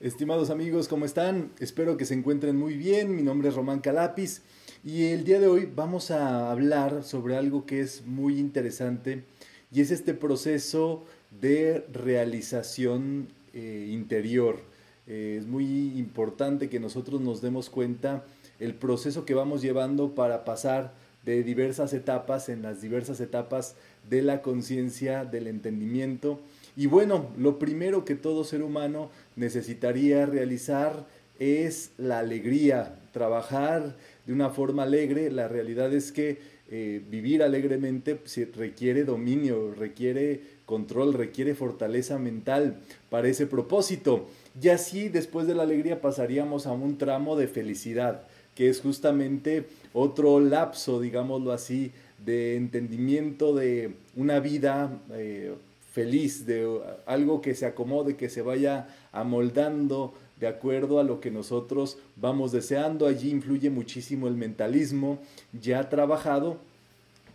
Estimados amigos, ¿cómo están? Espero que se encuentren muy bien. Mi nombre es Román Calapis y el día de hoy vamos a hablar sobre algo que es muy interesante y es este proceso de realización eh, interior. Eh, es muy importante que nosotros nos demos cuenta el proceso que vamos llevando para pasar de diversas etapas en las diversas etapas de la conciencia, del entendimiento y bueno, lo primero que todo ser humano necesitaría realizar es la alegría, trabajar de una forma alegre. La realidad es que eh, vivir alegremente requiere dominio, requiere control, requiere fortaleza mental para ese propósito. Y así después de la alegría pasaríamos a un tramo de felicidad, que es justamente otro lapso, digámoslo así, de entendimiento de una vida eh, feliz, de algo que se acomode, que se vaya amoldando de acuerdo a lo que nosotros vamos deseando. Allí influye muchísimo el mentalismo ya trabajado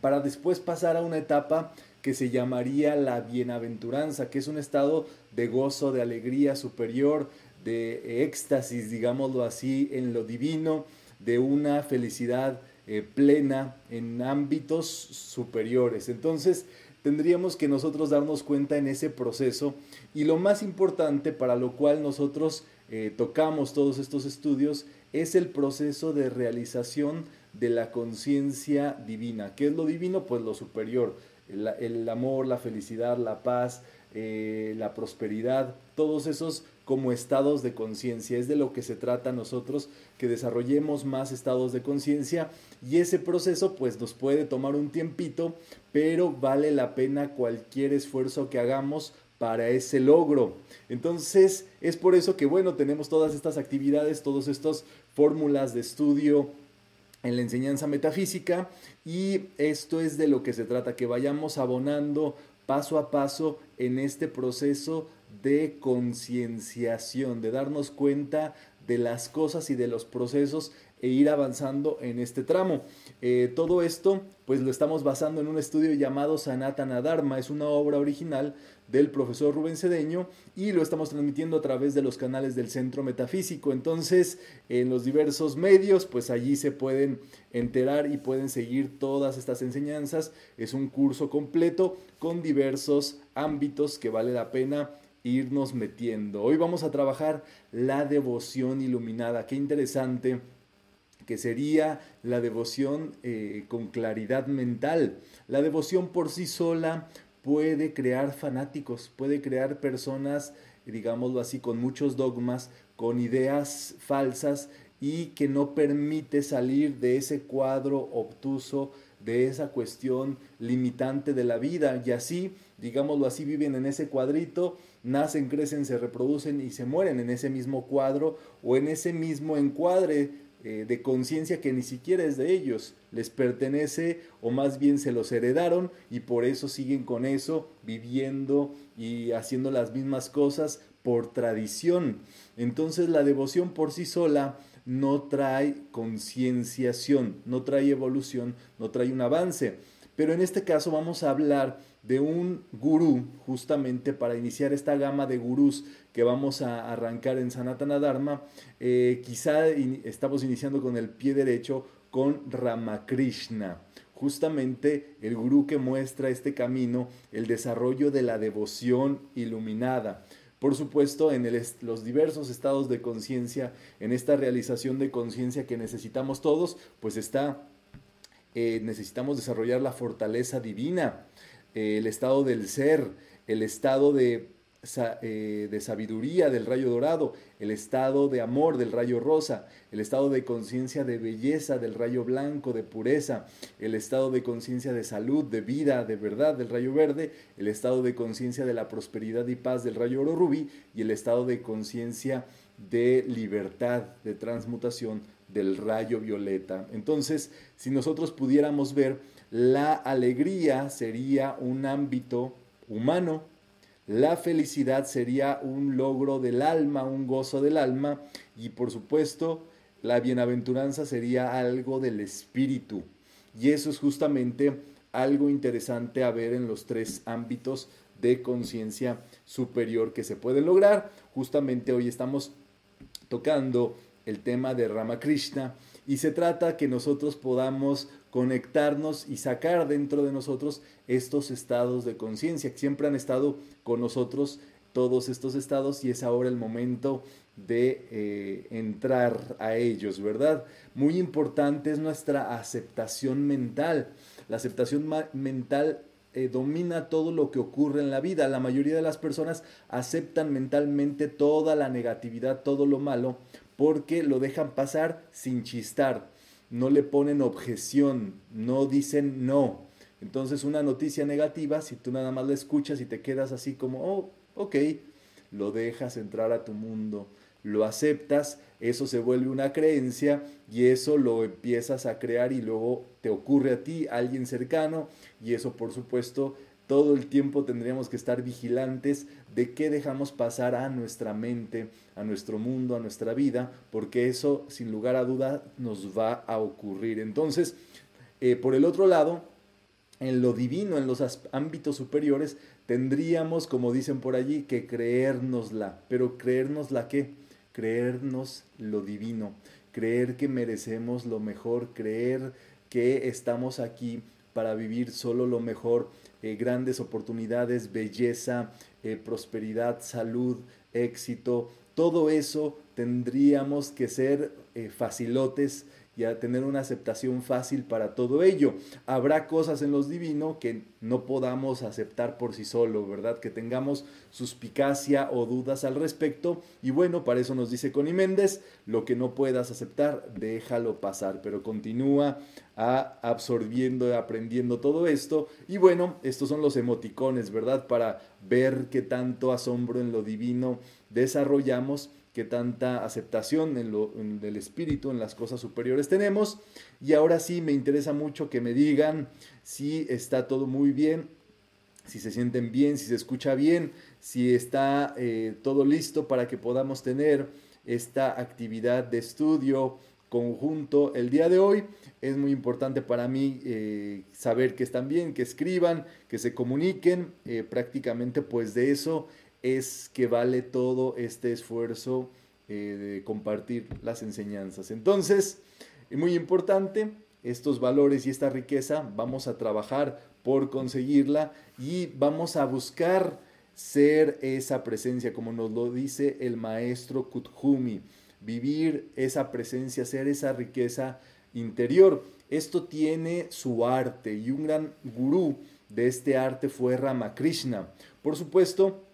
para después pasar a una etapa que se llamaría la bienaventuranza, que es un estado de gozo, de alegría superior, de éxtasis, digámoslo así, en lo divino, de una felicidad eh, plena en ámbitos superiores. Entonces, tendríamos que nosotros darnos cuenta en ese proceso y lo más importante para lo cual nosotros eh, tocamos todos estos estudios es el proceso de realización de la conciencia divina. ¿Qué es lo divino? Pues lo superior, el, amor, la felicidad, la paz, eh, la prosperidad, todos esos como estados de conciencia. Es de lo que se trata nosotros, que desarrollemos más estados de conciencia y ese proceso pues nos puede tomar un tiempito, pero vale la pena cualquier esfuerzo que hagamos para ese logro. Entonces es por eso que bueno, tenemos todas estas actividades, todas estas fórmulas de estudio en la enseñanza metafísica y esto es de lo que se trata, que vayamos abonando paso a paso en este proceso de concienciación, de darnos cuenta de las cosas y de los procesos e ir avanzando en este tramo. Eh, todo esto pues lo estamos basando en un estudio llamado Sanatana Dharma, es una obra original del profesor Rubén Cedeño y lo estamos transmitiendo a través de los canales del Centro Metafísico. Entonces, en los diversos medios, pues allí se pueden enterar y pueden seguir todas estas enseñanzas. Es un curso completo con diversos ámbitos que vale la pena irnos metiendo. Hoy vamos a trabajar la devoción iluminada. Qué interesante que sería la devoción eh, con claridad mental. La devoción por sí sola puede crear fanáticos, puede crear personas, digámoslo así, con muchos dogmas, con ideas falsas y que no permite salir de ese cuadro obtuso, de esa cuestión limitante de la vida. Y así, digámoslo así, viven en ese cuadrito nacen, crecen, se reproducen y se mueren en ese mismo cuadro o en ese mismo encuadre eh, de conciencia que ni siquiera es de ellos, les pertenece o más bien se los heredaron y por eso siguen con eso, viviendo y haciendo las mismas cosas por tradición. Entonces la devoción por sí sola no trae concienciación, no trae evolución, no trae un avance. Pero en este caso vamos a hablar de un gurú justamente para iniciar esta gama de gurús que vamos a arrancar en Sanatana Dharma. Eh, quizá estamos iniciando con el pie derecho con Ramakrishna, justamente el gurú que muestra este camino, el desarrollo de la devoción iluminada. Por supuesto, en los diversos estados de conciencia, en esta realización de conciencia que necesitamos todos, pues está, eh, necesitamos desarrollar la fortaleza divina el estado del ser, el estado de, eh, de sabiduría del rayo dorado, el estado de amor del rayo rosa, el estado de conciencia de belleza del rayo blanco, de pureza, el estado de conciencia de salud, de vida, de verdad del rayo verde, el estado de conciencia de la prosperidad y paz del rayo oro rubí y el estado de conciencia de libertad, de transmutación del rayo violeta. Entonces, si nosotros pudiéramos ver, la alegría sería un ámbito humano, la felicidad sería un logro del alma, un gozo del alma y por supuesto la bienaventuranza sería algo del espíritu. Y eso es justamente algo interesante a ver en los tres ámbitos de conciencia superior que se puede lograr. Justamente hoy estamos tocando el tema de Ramakrishna y se trata que nosotros podamos conectarnos y sacar dentro de nosotros estos estados de conciencia que siempre han estado con nosotros todos estos estados y es ahora el momento de eh, entrar a ellos, ¿verdad? Muy importante es nuestra aceptación mental. La aceptación mental eh, domina todo lo que ocurre en la vida. La mayoría de las personas aceptan mentalmente toda la negatividad, todo lo malo, porque lo dejan pasar sin chistar. No le ponen objeción, no dicen no. Entonces una noticia negativa, si tú nada más la escuchas y te quedas así como, oh, ok, lo dejas entrar a tu mundo lo aceptas, eso se vuelve una creencia y eso lo empiezas a crear y luego te ocurre a ti, a alguien cercano, y eso por supuesto todo el tiempo tendríamos que estar vigilantes de qué dejamos pasar a nuestra mente, a nuestro mundo, a nuestra vida, porque eso sin lugar a duda nos va a ocurrir. Entonces, eh, por el otro lado, en lo divino, en los ámbitos superiores, tendríamos, como dicen por allí, que creérnosla. Pero creérnosla qué? creernos lo divino, creer que merecemos lo mejor, creer que estamos aquí para vivir solo lo mejor, eh, grandes oportunidades, belleza, eh, prosperidad, salud, éxito, todo eso tendríamos que ser eh, facilotes y a tener una aceptación fácil para todo ello. Habrá cosas en los divinos que no podamos aceptar por sí solo, ¿verdad? Que tengamos suspicacia o dudas al respecto. Y bueno, para eso nos dice Connie Méndez, lo que no puedas aceptar, déjalo pasar, pero continúa a absorbiendo, aprendiendo todo esto. Y bueno, estos son los emoticones, ¿verdad? Para ver qué tanto asombro en lo divino desarrollamos qué tanta aceptación en, lo, en el espíritu, en las cosas superiores tenemos. Y ahora sí me interesa mucho que me digan si está todo muy bien, si se sienten bien, si se escucha bien, si está eh, todo listo para que podamos tener esta actividad de estudio conjunto el día de hoy. Es muy importante para mí eh, saber que están bien, que escriban, que se comuniquen. Eh, prácticamente pues de eso es que vale todo este esfuerzo eh, de compartir las enseñanzas. Entonces, es muy importante, estos valores y esta riqueza, vamos a trabajar por conseguirla y vamos a buscar ser esa presencia, como nos lo dice el maestro Kuthumi, vivir esa presencia, ser esa riqueza interior. Esto tiene su arte y un gran gurú de este arte fue Ramakrishna. Por supuesto,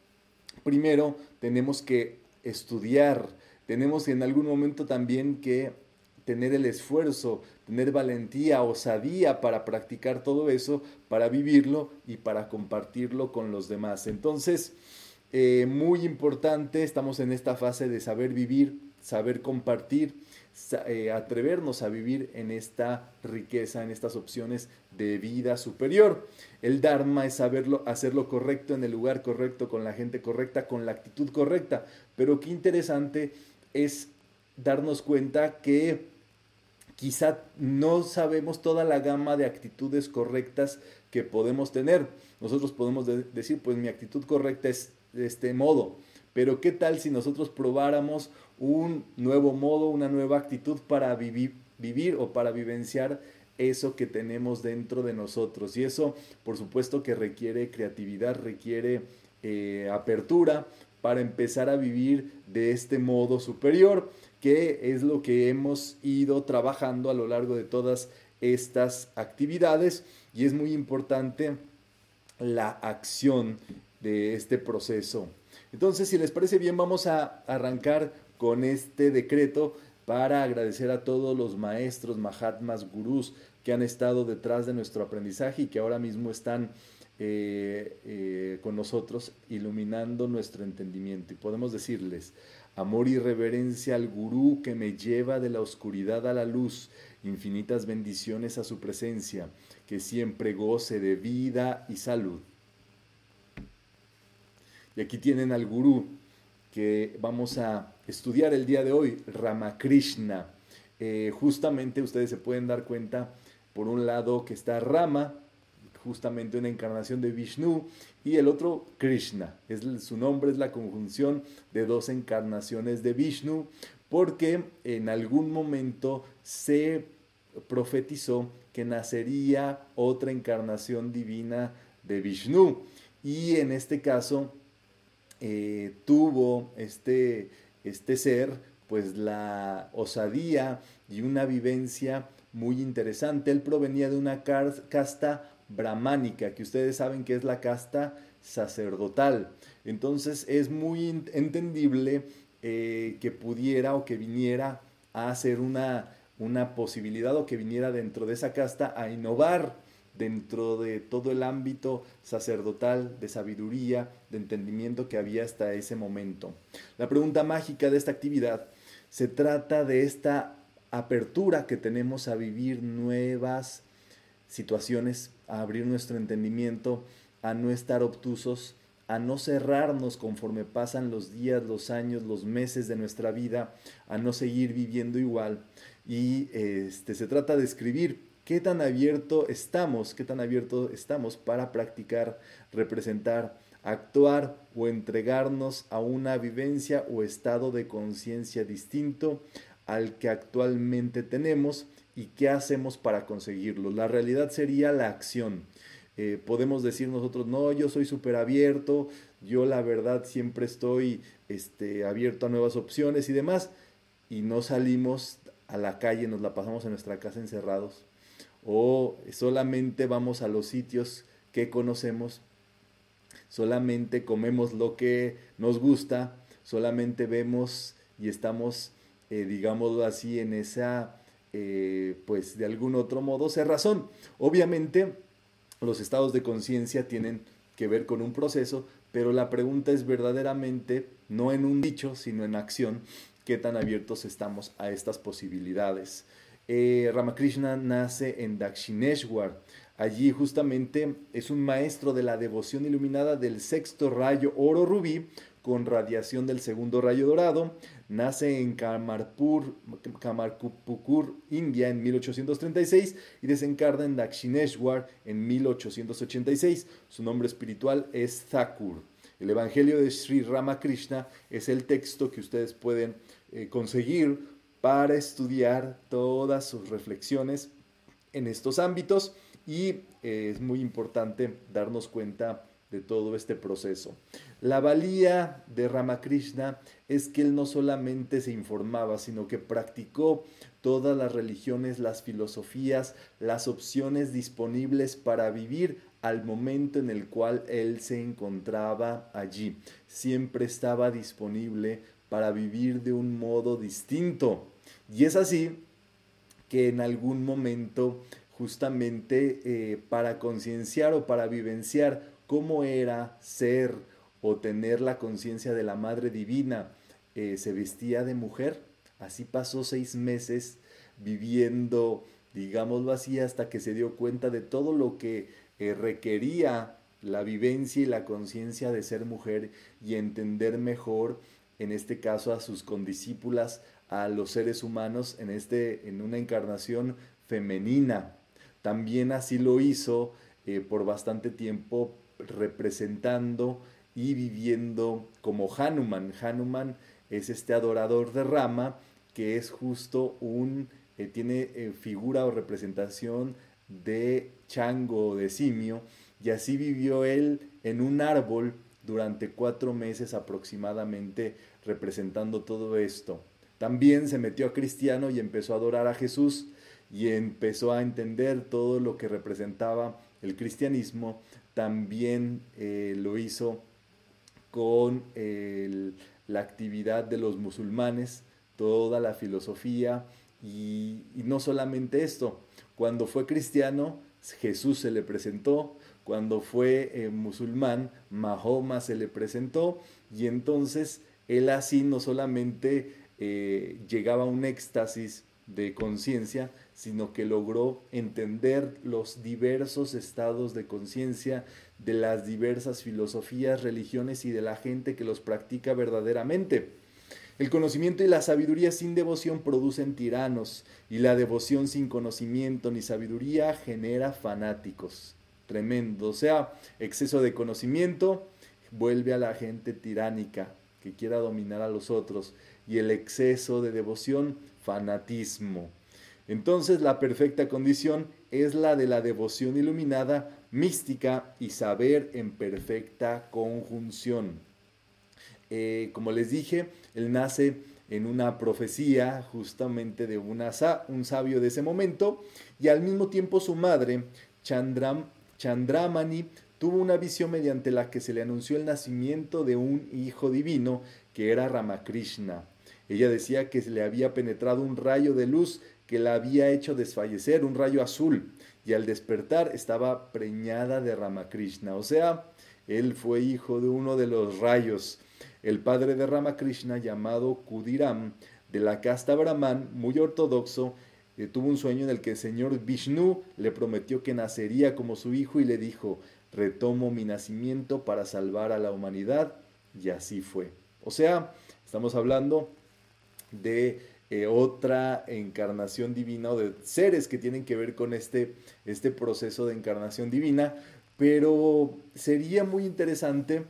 primero tenemos que estudiar, tenemos en algún momento también que tener el esfuerzo, tener valentía, osadía para practicar todo eso, para vivirlo y para compartirlo con los demás. Entonces, eh, muy importante, estamos en esta fase de saber vivir, saber compartir, eh, atrevernos a vivir en esta riqueza, en estas opciones de vida superior. El Dharma es saberlo, hacer lo correcto en el lugar correcto, con la gente correcta, con la actitud correcta. Pero qué interesante es darnos cuenta que quizá no sabemos toda la gama de actitudes correctas que podemos tener. Nosotros podemos decir, pues mi actitud correcta es de este modo, pero ¿qué tal si nosotros probáramos un nuevo modo, una nueva actitud para vivir, vivir o para vivenciar eso que tenemos dentro de nosotros. Y eso, por supuesto, que requiere creatividad, requiere eh, apertura para empezar a vivir de este modo superior, que es lo que hemos ido trabajando a lo largo de todas estas actividades. Y es muy importante la acción de este proceso. Entonces, si les parece bien, vamos a arrancar con este decreto para agradecer a todos los maestros, mahatmas, gurús que han estado detrás de nuestro aprendizaje y que ahora mismo están eh, eh, con nosotros iluminando nuestro entendimiento. Y podemos decirles, amor y reverencia al gurú que me lleva de la oscuridad a la luz, infinitas bendiciones a su presencia, que siempre goce de vida y salud. Y aquí tienen al gurú que vamos a estudiar el día de hoy, Ramakrishna. Eh, justamente ustedes se pueden dar cuenta, por un lado, que está Rama, justamente una encarnación de Vishnu, y el otro Krishna. Es, su nombre es la conjunción de dos encarnaciones de Vishnu, porque en algún momento se profetizó que nacería otra encarnación divina de Vishnu. Y en este caso eh, tuvo este, este ser pues la osadía y una vivencia muy interesante. Él provenía de una casta brahmánica, que ustedes saben que es la casta sacerdotal. Entonces es muy entendible eh, que pudiera o que viniera a ser una, una posibilidad o que viniera dentro de esa casta a innovar dentro de todo el ámbito sacerdotal de sabiduría, de entendimiento que había hasta ese momento. La pregunta mágica de esta actividad se trata de esta apertura que tenemos a vivir nuevas situaciones, a abrir nuestro entendimiento, a no estar obtusos, a no cerrarnos conforme pasan los días, los años, los meses de nuestra vida, a no seguir viviendo igual. Y este, se trata de escribir qué tan abierto estamos, qué tan abierto estamos para practicar, representar, actuar o entregarnos a una vivencia o estado de conciencia distinto al que actualmente tenemos y qué hacemos para conseguirlo. La realidad sería la acción. Eh, podemos decir nosotros, no, yo soy súper abierto, yo la verdad siempre estoy este, abierto a nuevas opciones y demás, y no salimos a la calle, nos la pasamos en nuestra casa encerrados, o solamente vamos a los sitios que conocemos, solamente comemos lo que nos gusta, solamente vemos y estamos, eh, digámoslo así, en esa, eh, pues de algún otro modo, razón Obviamente, los estados de conciencia tienen que ver con un proceso, pero la pregunta es verdaderamente, no en un dicho, sino en acción, qué tan abiertos estamos a estas posibilidades. Eh, Ramakrishna nace en Dakshineshwar. Allí justamente es un maestro de la devoción iluminada del sexto rayo oro rubí con radiación del segundo rayo dorado. Nace en Kamarpur, Kamarpukur, India en 1836 y desencarna en Dakshineshwar en 1886. Su nombre espiritual es Thakur. El Evangelio de Sri Ramakrishna es el texto que ustedes pueden eh, conseguir para estudiar todas sus reflexiones en estos ámbitos y eh, es muy importante darnos cuenta de todo este proceso. La valía de Ramakrishna es que él no solamente se informaba, sino que practicó todas las religiones, las filosofías, las opciones disponibles para vivir al momento en el cual él se encontraba allí. Siempre estaba disponible para vivir de un modo distinto. Y es así que en algún momento, justamente eh, para concienciar o para vivenciar cómo era ser o tener la conciencia de la Madre Divina, eh, se vestía de mujer. Así pasó seis meses viviendo, digámoslo así, hasta que se dio cuenta de todo lo que eh, requería la vivencia y la conciencia de ser mujer y entender mejor, en este caso, a sus condiscípulas, a los seres humanos en, este, en una encarnación femenina. También así lo hizo eh, por bastante tiempo representando y viviendo como Hanuman. Hanuman es este adorador de Rama que es justo un, eh, tiene eh, figura o representación de chango o de simio y así vivió él en un árbol durante cuatro meses aproximadamente representando todo esto. También se metió a cristiano y empezó a adorar a Jesús y empezó a entender todo lo que representaba el cristianismo. También eh, lo hizo con la actividad de los musulmanes, toda la filosofía y, no solamente esto. Cuando fue cristiano, Jesús se le presentó, cuando fue eh, musulmán, Mahoma se le presentó y entonces él así no solamente eh, llegaba a un éxtasis de conciencia, sino que logró entender los diversos estados de conciencia de las diversas filosofías, religiones y de la gente que los practica verdaderamente. El conocimiento y la sabiduría sin devoción producen tiranos y la devoción sin conocimiento ni sabiduría genera fanáticos. tremendo. O sea, exceso de conocimiento vuelve a la gente tiránica, que quiera dominar a los otros. Y el exceso de devoción, fanatismo. Entonces la perfecta condición es la de la devoción iluminada, mística y saber en perfecta conjunción. Eh, como les dije, él nace en una profecía justamente de una, un sabio de ese momento y al mismo tiempo su madre, Chandram, Chandramani, tuvo una visión mediante la que se le anunció el nacimiento de un hijo divino que era Ramakrishna. Ella decía que le había penetrado un rayo de luz que la había hecho desfallecer, un rayo azul, y al despertar estaba preñada de Ramakrishna. O sea, él fue hijo de uno de los rayos. El padre de Ramakrishna, llamado Kudiram, de la casta Brahman, muy ortodoxo, eh, tuvo un sueño en el que el señor Vishnu le prometió que nacería como su hijo y le dijo, retomo mi nacimiento para salvar a la humanidad, y así fue. O sea, estamos hablando de eh, otra encarnación divina o de seres que tienen que ver con este, este proceso de encarnación divina, pero sería muy interesante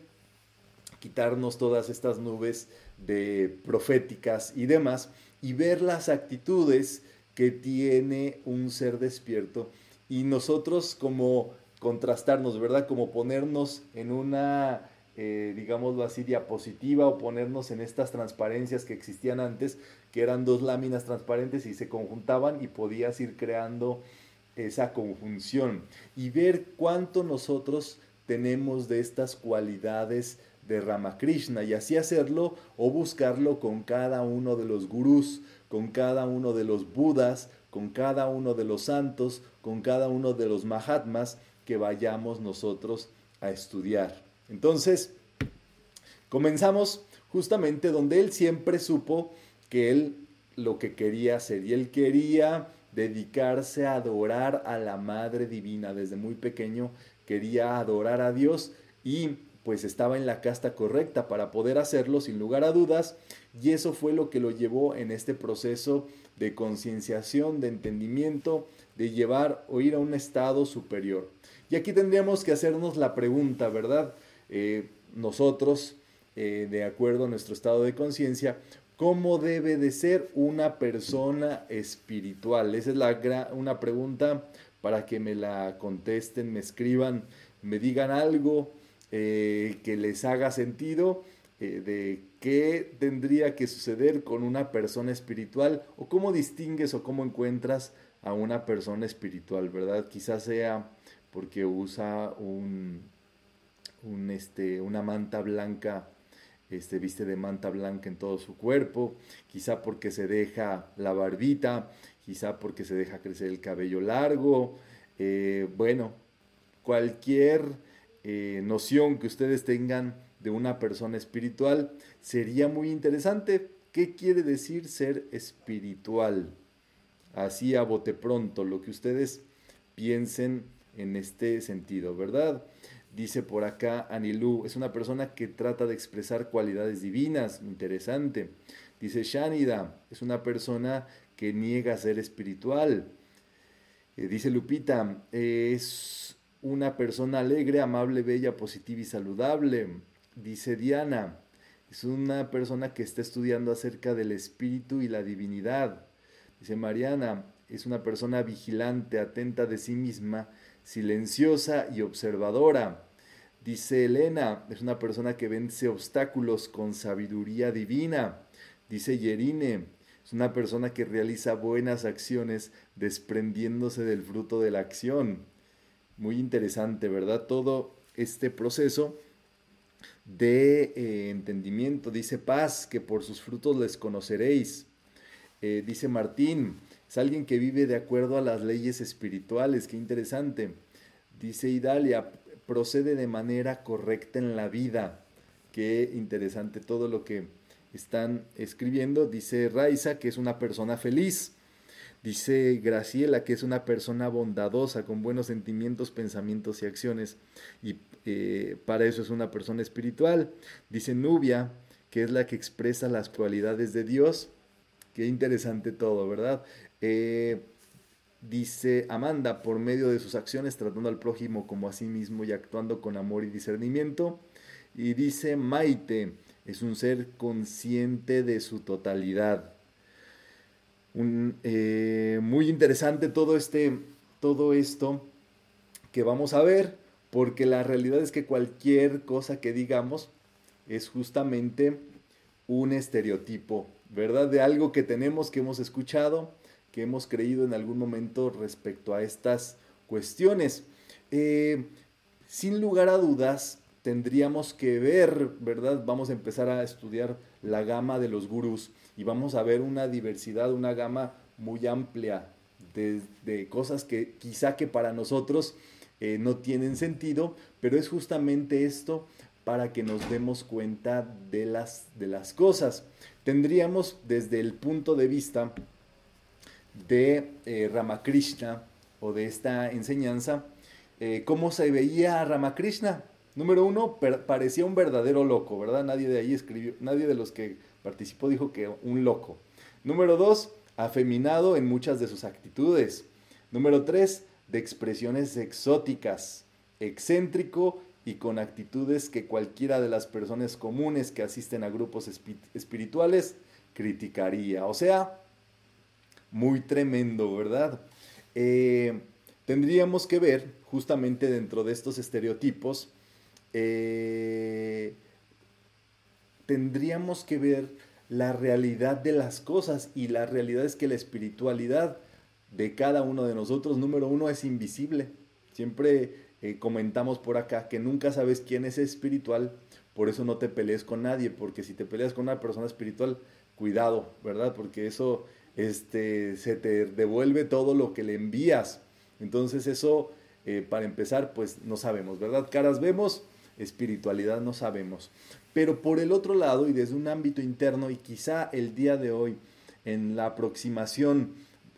quitarnos todas estas nubes de proféticas y demás y ver las actitudes que tiene un ser despierto y nosotros como contrastarnos, ¿verdad? Como ponernos en una eh, digámoslo así, diapositiva o ponernos en estas transparencias que existían antes, que eran dos láminas transparentes y se conjuntaban y podías ir creando esa conjunción y ver cuánto nosotros tenemos de estas cualidades de Ramakrishna y así hacerlo o buscarlo con cada uno de los gurús, con cada uno de los budas, con cada uno de los santos, con cada uno de los mahatmas que vayamos nosotros a estudiar. Entonces, comenzamos justamente donde él siempre supo que él lo que quería hacer y él quería dedicarse a adorar a la Madre Divina. Desde muy pequeño quería adorar a Dios y pues estaba en la casta correcta para poder hacerlo sin lugar a dudas y eso fue lo que lo llevó en este proceso de concienciación, de entendimiento, de llevar o ir a un estado superior. Y aquí tendríamos que hacernos la pregunta, ¿verdad? Eh, nosotros, eh, de acuerdo a nuestro estado de conciencia, cómo debe de ser una persona espiritual. Esa es la una pregunta para que me la contesten, me escriban, me digan algo eh, que les haga sentido de qué tendría que suceder con una persona espiritual o cómo distingues o cómo encuentras a una persona espiritual, ¿verdad? Quizás sea porque usa un, un, este, una manta blanca, este, viste de manta blanca en todo su cuerpo, quizá porque se deja la barbita, quizá porque se deja crecer el cabello largo, eh, bueno, cualquier eh, noción que ustedes tengan de una persona espiritual sería muy interesante. ¿Qué quiere decir ser espiritual? Así a bote pronto, lo que ustedes piensen en este sentido, ¿verdad? Dice por acá Anilú, es una persona que trata de expresar cualidades divinas, interesante. Dice Shanida, es una persona que niega ser espiritual. Eh, dice Lupita, es una persona alegre, amable, bella, positiva y saludable. Dice Diana, es una persona que está estudiando acerca del espíritu y la divinidad. Dice Mariana, es una persona vigilante, atenta de sí misma silenciosa y observadora. Dice Elena, es una persona que vence obstáculos con sabiduría divina. Dice Yerine, es una persona que realiza buenas acciones desprendiéndose del fruto de la acción. Muy interesante, ¿verdad? Todo este proceso de eh, entendimiento. Dice Paz, que por sus frutos les conoceréis. Eh, dice Martín, es alguien que vive de acuerdo a las leyes espirituales, qué interesante. Dice Idalia, procede de manera correcta en la vida. Qué interesante todo lo que están escribiendo. Dice Raiza, que es una persona feliz. Dice Graciela, que es una persona bondadosa, con buenos sentimientos, pensamientos y acciones. Y eh, para eso es una persona espiritual. Dice Nubia, que es la que expresa las cualidades de Dios. Qué interesante todo, ¿verdad? Eh, dice Amanda, por medio de sus acciones, tratando al prójimo como a sí mismo y actuando con amor y discernimiento. Y dice Maite, es un ser consciente de su totalidad. Eh, muy interesante todo, este, todo esto que vamos a ver, porque la realidad es que cualquier cosa que digamos es justamente un estereotipo, ¿verdad? De algo que tenemos, que hemos escuchado, que hemos creído en algún momento respecto a estas cuestiones. Eh, sin lugar a dudas, tendríamos que ver, ¿verdad? Vamos a empezar a estudiar la gama de los gurús y vamos a ver una diversidad, una gama muy amplia de, cosas que quizá que para nosotros eh, no tienen sentido, pero es justamente esto para que nos demos cuenta de las, de las cosas. Tendríamos desde el punto de vista de eh, Ramakrishna o de esta enseñanza, eh, cómo se veía Ramakrishna. Número uno, parecía un verdadero loco, ¿verdad? Nadie de ahí escribió, nadie de los que participó dijo que un loco. Número dos, afeminado en muchas de sus actitudes. Número tres, de expresiones exóticas, excéntrico y con actitudes que cualquiera de las personas comunes que asisten a grupos espirituales criticaría. O sea, muy tremendo, ¿verdad? Eh, tendríamos que ver justamente dentro de estos estereotipos, eh, tendríamos que ver la realidad de las cosas y la realidad es que la espiritualidad de cada uno de nosotros, número uno, es invisible. Siempre eh, comentamos por acá que nunca sabes quién es espiritual, por eso no te pelees con nadie, porque si te peleas con una persona espiritual, cuidado, ¿verdad? Porque eso este, se te devuelve todo lo que le envías. Entonces eso, eh, para empezar, pues no sabemos, ¿verdad? Caras vemos, espiritualidad no sabemos. Pero por el otro lado, y desde un ámbito interno, y quizá el día de hoy, en la aproximación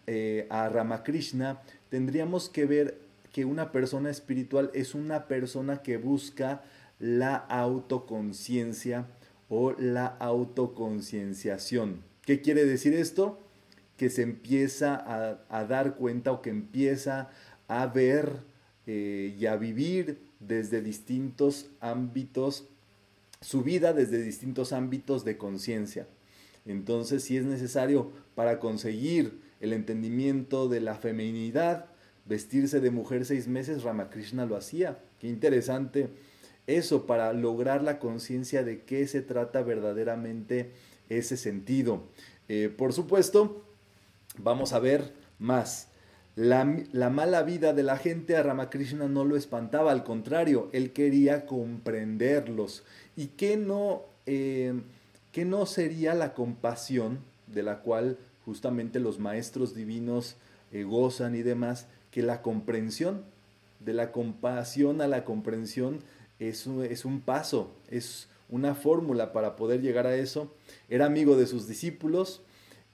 eh, a Ramakrishna, tendríamos que ver que una persona espiritual es una persona que busca la autoconciencia o la autoconcienciación. ¿Qué quiere decir esto? Que se empieza a, dar cuenta o que empieza a ver eh, y a vivir desde distintos ámbitos, su vida desde distintos ámbitos de conciencia. Entonces, si es necesario para conseguir el entendimiento de la feminidad, vestirse de mujer seis meses, Ramakrishna lo hacía. Qué interesante eso para lograr la conciencia de qué se trata verdaderamente ese sentido. Eh, por supuesto, Vamos a ver más. La, mala vida de la gente a Ramakrishna no lo espantaba, al contrario, él quería comprenderlos. ¿Y qué no, eh, no sería la compasión de la cual justamente los maestros divinos eh, gozan y demás? Que la comprensión, de la compasión a la comprensión, es es un paso, es una fórmula para poder llegar a eso. Era amigo de sus discípulos,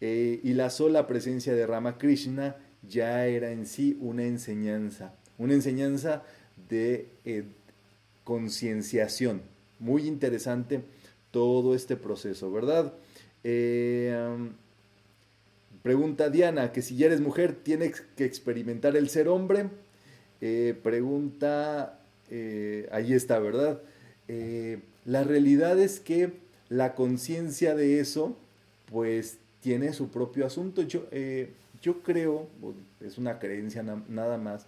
eh, y la sola presencia de Ramakrishna ya era en sí una enseñanza, una enseñanza de eh, concienciación. Muy interesante todo este proceso, ¿verdad? Eh, pregunta Diana, que si ya eres mujer, ¿tienes que experimentar el ser hombre? pregunta, ahí está, ¿verdad? la realidad es que la conciencia de eso, pues tiene su propio asunto. Yo, eh, yo creo, es una creencia nada más,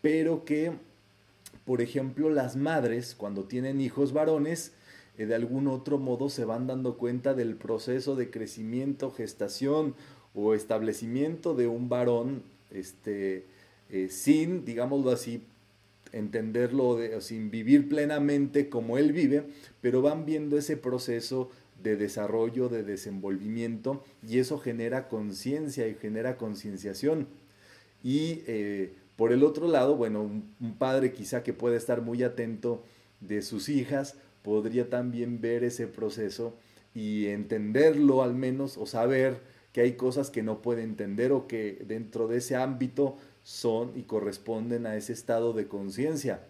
pero que, por ejemplo, las madres, cuando tienen hijos varones, eh, de algún otro modo se van dando cuenta del proceso de crecimiento, gestación o establecimiento de un varón, este, eh, sin, digámoslo así, entenderlo, de, sin vivir plenamente como él vive, pero van viendo ese proceso de desarrollo, de desenvolvimiento, y eso genera conciencia y genera concienciación. Y eh, por el otro lado, bueno, un, padre quizá que puede estar muy atento de sus hijas, podría también ver ese proceso y entenderlo al menos, o saber que hay cosas que no puede entender o que dentro de ese ámbito son y corresponden a ese estado de conciencia.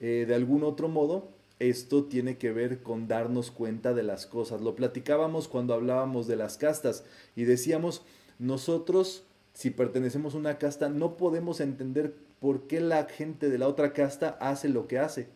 Eh, de algún otro modo, esto tiene que ver con darnos cuenta de las cosas. Lo platicábamos cuando hablábamos de las castas y decíamos, nosotros si pertenecemos a una casta, no podemos entender por qué la gente de la otra casta hace lo que hace.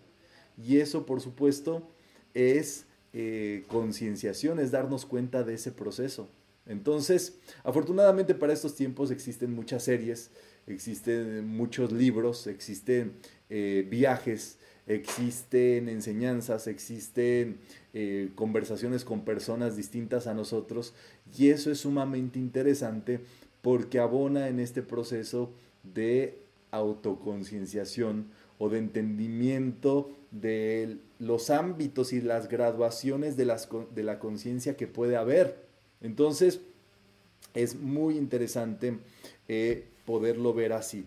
Y eso, por supuesto, es eh, concienciación, es darnos cuenta de ese proceso. Entonces, afortunadamente para estos tiempos existen muchas series, existen muchos libros, existen eh, viajes, existen enseñanzas, existen eh, conversaciones con personas distintas a nosotros y eso es sumamente interesante porque abona en este proceso de autoconcienciación o de entendimiento de los ámbitos y las graduaciones de, las, de la conciencia que puede haber. Entonces, es muy interesante eh, poderlo ver así.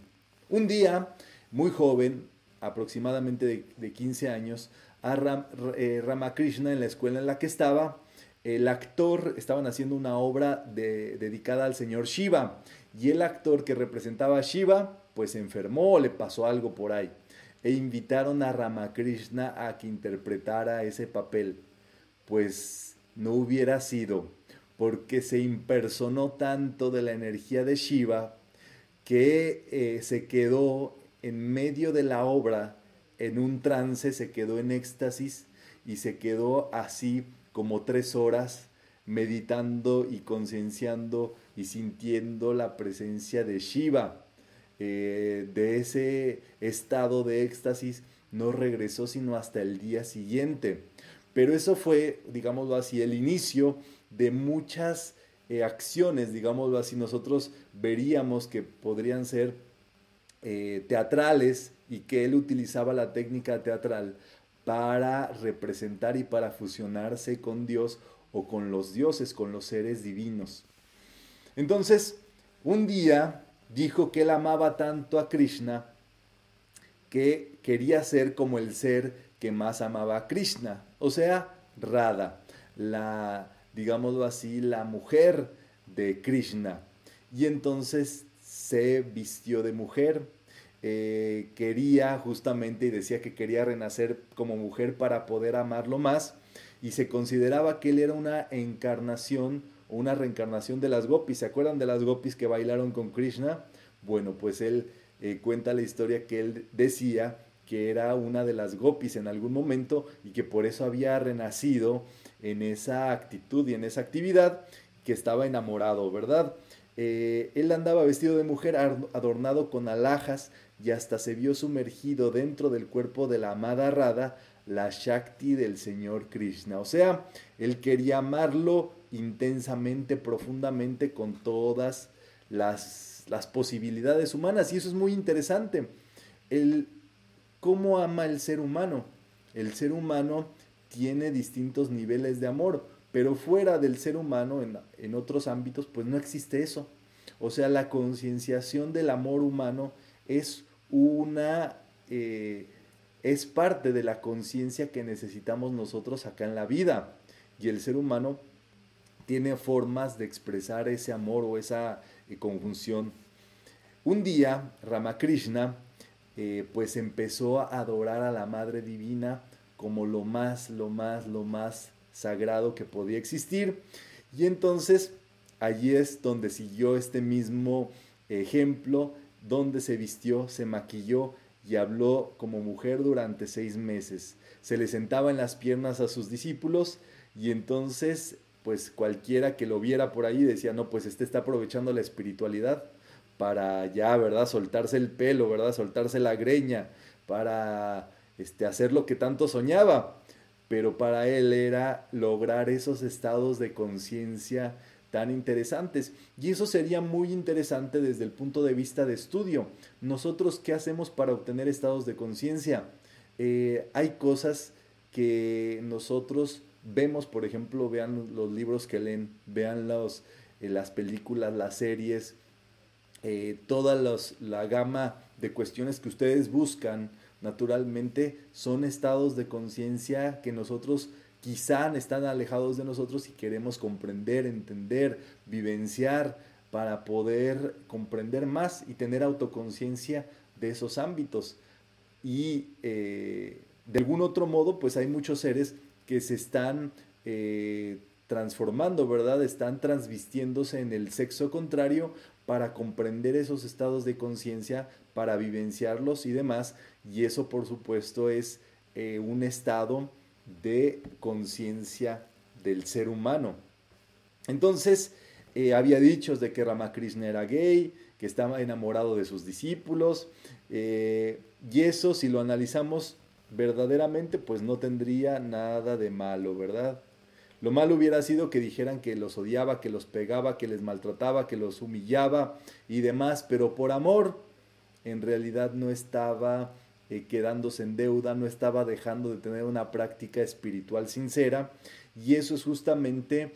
Un día, muy joven, aproximadamente de, 15 años, a eh, Ramakrishna en la escuela en la que estaba, el actor, estaban haciendo una obra dedicada al señor Shiva, y el actor que representaba a Shiva, pues enfermó le pasó algo por ahí. E invitaron a Ramakrishna a que interpretara ese papel. Pues no hubiera sido, porque se impersonó tanto de la energía de Shiva que eh, se quedó en medio de la obra en un trance, se quedó en éxtasis y se quedó así como tres horas meditando y concienciando y sintiendo la presencia de Shiva. Eh, de ese estado de éxtasis no regresó sino hasta el día siguiente. Pero eso fue, digámoslo así, el inicio de muchas eh, acciones, digámoslo así, nosotros veríamos que podrían ser eh, teatrales y que él utilizaba la técnica teatral para representar y para fusionarse con Dios o con los dioses, con los seres divinos. Entonces, un día dijo que él amaba tanto a Krishna que quería ser como el ser que más amaba a Krishna, o sea, Radha, la digámoslo así, la mujer de Krishna. Y entonces se vistió de mujer, eh, quería justamente y decía que quería renacer como mujer para poder amarlo más y se consideraba que él era una encarnación una reencarnación de las gopis. ¿Se acuerdan de las gopis que bailaron con Krishna? Bueno, pues él eh, cuenta la historia que él decía que era una de las gopis en algún momento y que por eso había renacido en esa actitud y en esa actividad que estaba enamorado, ¿verdad? Eh, él andaba vestido de mujer adornado con alhajas y hasta se vio sumergido dentro del cuerpo de la amada Radha, la Shakti del Señor Krishna. O sea, él quería amarlo intensamente, profundamente, con todas las, las posibilidades humanas. Y eso es muy interesante. El, ¿Cómo ama el ser humano? El ser humano tiene distintos niveles de amor, pero fuera del ser humano, en, otros ámbitos, pues no existe eso. O sea, la concienciación del amor humano es una... Eh, es parte de la conciencia que necesitamos nosotros acá en la vida. Y el ser humano tiene formas de expresar ese amor o esa eh, conjunción. Un día, Ramakrishna eh, pues empezó a adorar a la Madre Divina como lo más, lo más, lo más sagrado que podía existir. Y entonces allí es donde siguió este mismo ejemplo, donde se vistió, se maquilló y habló como mujer durante seis meses. Se le sentaba en las piernas a sus discípulos y entonces pues cualquiera que lo viera por ahí decía, no, pues este está aprovechando la espiritualidad para ya, ¿verdad? Soltarse el pelo, ¿verdad? Soltarse la greña, para este, hacer lo que tanto soñaba. Pero para él era lograr esos estados de conciencia tan interesantes. Y eso sería muy interesante desde el punto de vista de estudio. Nosotros, ¿qué hacemos para obtener estados de conciencia? Eh, hay cosas que nosotros vemos, por ejemplo, vean los libros que leen, vean los, eh, las películas, las series, eh, toda la gama de cuestiones que ustedes buscan, naturalmente son estados de conciencia que nosotros quizá están alejados de nosotros y queremos comprender, entender, vivenciar para poder comprender más y tener autoconciencia de esos ámbitos. Y eh, de algún otro modo, pues hay muchos seres que se están eh, transformando, ¿verdad? Están transvistiéndose en el sexo contrario para comprender esos estados de conciencia, para vivenciarlos y demás. Y eso, por supuesto, es eh, un estado de conciencia del ser humano. Entonces, eh, había dichos de que Ramakrishna era gay, que estaba enamorado de sus discípulos, eh, y eso, si lo analizamos verdaderamente, pues no tendría nada de malo, ¿verdad? Lo malo hubiera sido que dijeran que los odiaba, que los pegaba, que les maltrataba, que los humillaba y demás, pero por amor en realidad no estaba eh, quedándose en deuda, no estaba dejando de tener una práctica espiritual sincera. Y eso es justamente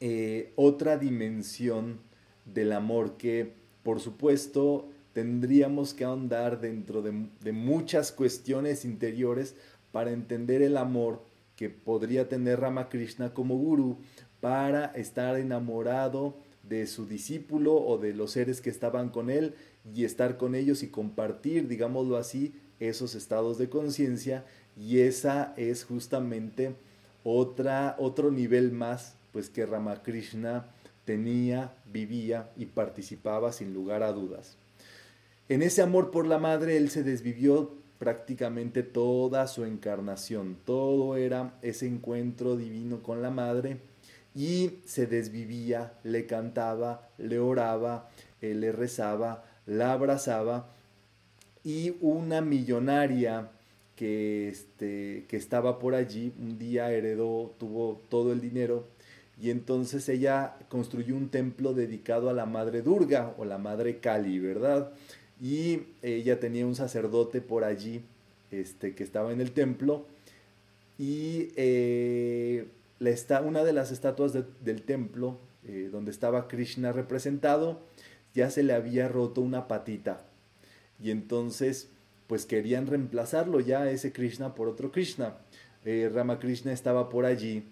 eh, otra dimensión del amor que por supuesto tendríamos que ahondar dentro de muchas cuestiones interiores para entender el amor que podría tener Ramakrishna como gurú para estar enamorado de su discípulo o de los seres que estaban con él y estar con ellos y compartir, digámoslo así, esos estados de conciencia y esa es justamente otra otro nivel más pues que Ramakrishna tenía, vivía y participaba sin lugar a dudas. En ese amor por la madre él se desvivió prácticamente toda su encarnación. Todo era ese encuentro divino con la madre y se desvivía, le cantaba, le oraba, eh, le rezaba, la abrazaba y una millonaria que, este, que estaba por allí un día heredó, tuvo todo el dinero y entonces ella construyó un templo dedicado a la madre Durga o la madre Kali, ¿verdad? Y ella tenía un sacerdote por allí este, que estaba en el templo y eh, la una de las estatuas del templo eh, donde estaba Krishna representado ya se le había roto una patita y entonces pues querían reemplazarlo ya ese Krishna por otro Krishna. Eh, Ramakrishna estaba por allí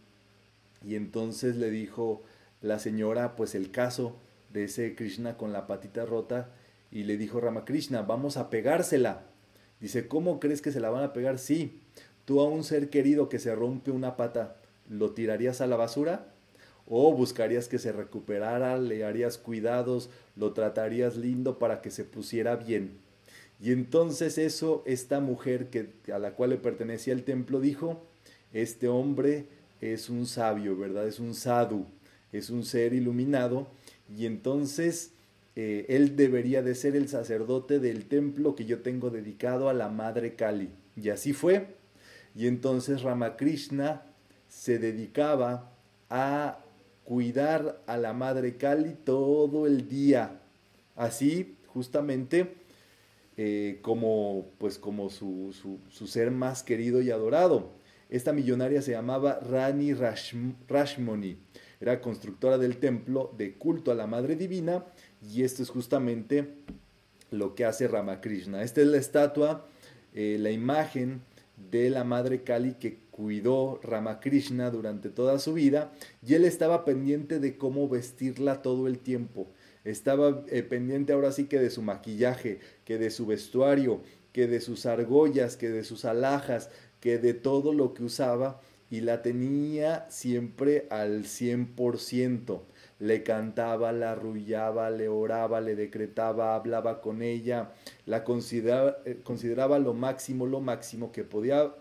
y entonces le dijo la señora pues el caso de ese Krishna con la patita rota y le dijo Ramakrishna, vamos a pegársela. Dice, ¿cómo crees que se la van a pegar? Sí, tú a un ser querido que se rompe una pata, ¿lo tirarías a la basura? ¿O buscarías que se recuperara, le harías cuidados, lo tratarías lindo para que se pusiera bien? Y entonces eso, esta mujer que, a la cual le pertenecía el templo dijo, este hombre es un sabio, ¿verdad? Es un sadhu, es un ser iluminado. Y entonces eh, él debería de ser el sacerdote del templo que yo tengo dedicado a la Madre Kali. Y así fue. Y entonces Ramakrishna se dedicaba a cuidar a la Madre Kali todo el día. Así, justamente, eh, como, pues, como su, su, ser más querido y adorado. Esta millonaria se llamaba Rani Rashmoni. Era constructora del templo de culto a la Madre Divina y esto es justamente lo que hace Ramakrishna. Esta es la estatua, eh, la imagen de la madre Kali que cuidó Ramakrishna durante toda su vida y él estaba pendiente de cómo vestirla todo el tiempo. Estaba eh, pendiente ahora sí que de su maquillaje, que de su vestuario, que de sus argollas, que de sus alhajas, que de todo lo que usaba y la tenía siempre al 100% le cantaba, la arrullaba, le oraba, le decretaba, hablaba con ella, la consideraba, eh, consideraba lo máximo, lo máximo que podía,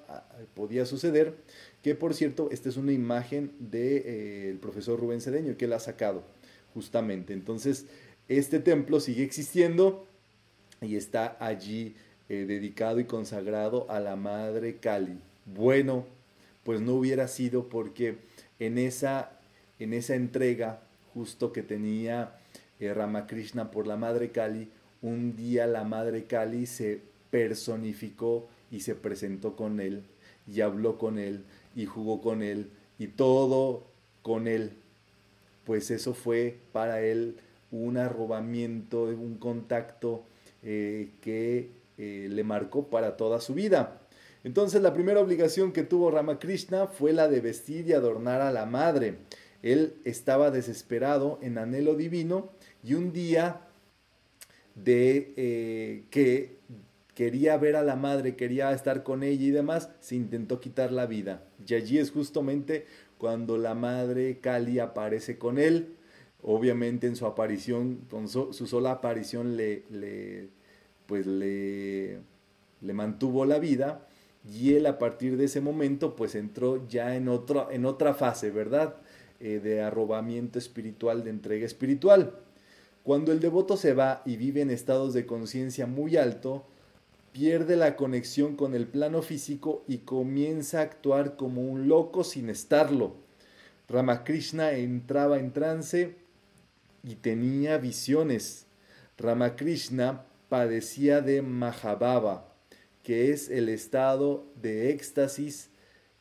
podía suceder, que por cierto, esta es una imagen del de, eh, profesor Rubén Cedeño que él ha sacado justamente. Entonces, este templo sigue existiendo y está allí eh, dedicado y consagrado a la Madre Cali. Bueno, pues no hubiera sido porque en esa, en esa entrega justo que tenía eh, Ramakrishna por la Madre Kali, un día la Madre Kali se personificó y se presentó con él y habló con él y jugó con él y todo con él. Pues eso fue para él un arrobamiento, un contacto eh, que eh, le marcó para toda su vida. Entonces la primera obligación que tuvo Ramakrishna fue la de vestir y adornar a la madre. Él estaba desesperado en anhelo divino y un día de eh, que quería ver a la madre, quería estar con ella y demás, se intentó quitar la vida. Y allí es justamente cuando la madre Kali aparece con él. Obviamente en su aparición, con su, sola aparición le, le, pues le, mantuvo la vida y él a partir de ese momento pues entró ya en, otro, en otra fase, ¿verdad? Eh, de arrobamiento espiritual, de entrega espiritual. Cuando el devoto se va y vive en estados de conciencia muy alto, pierde la conexión con el plano físico y comienza a actuar como un loco sin estarlo. Ramakrishna entraba en trance y tenía visiones. Ramakrishna padecía de Mahabhava, que es el estado de éxtasis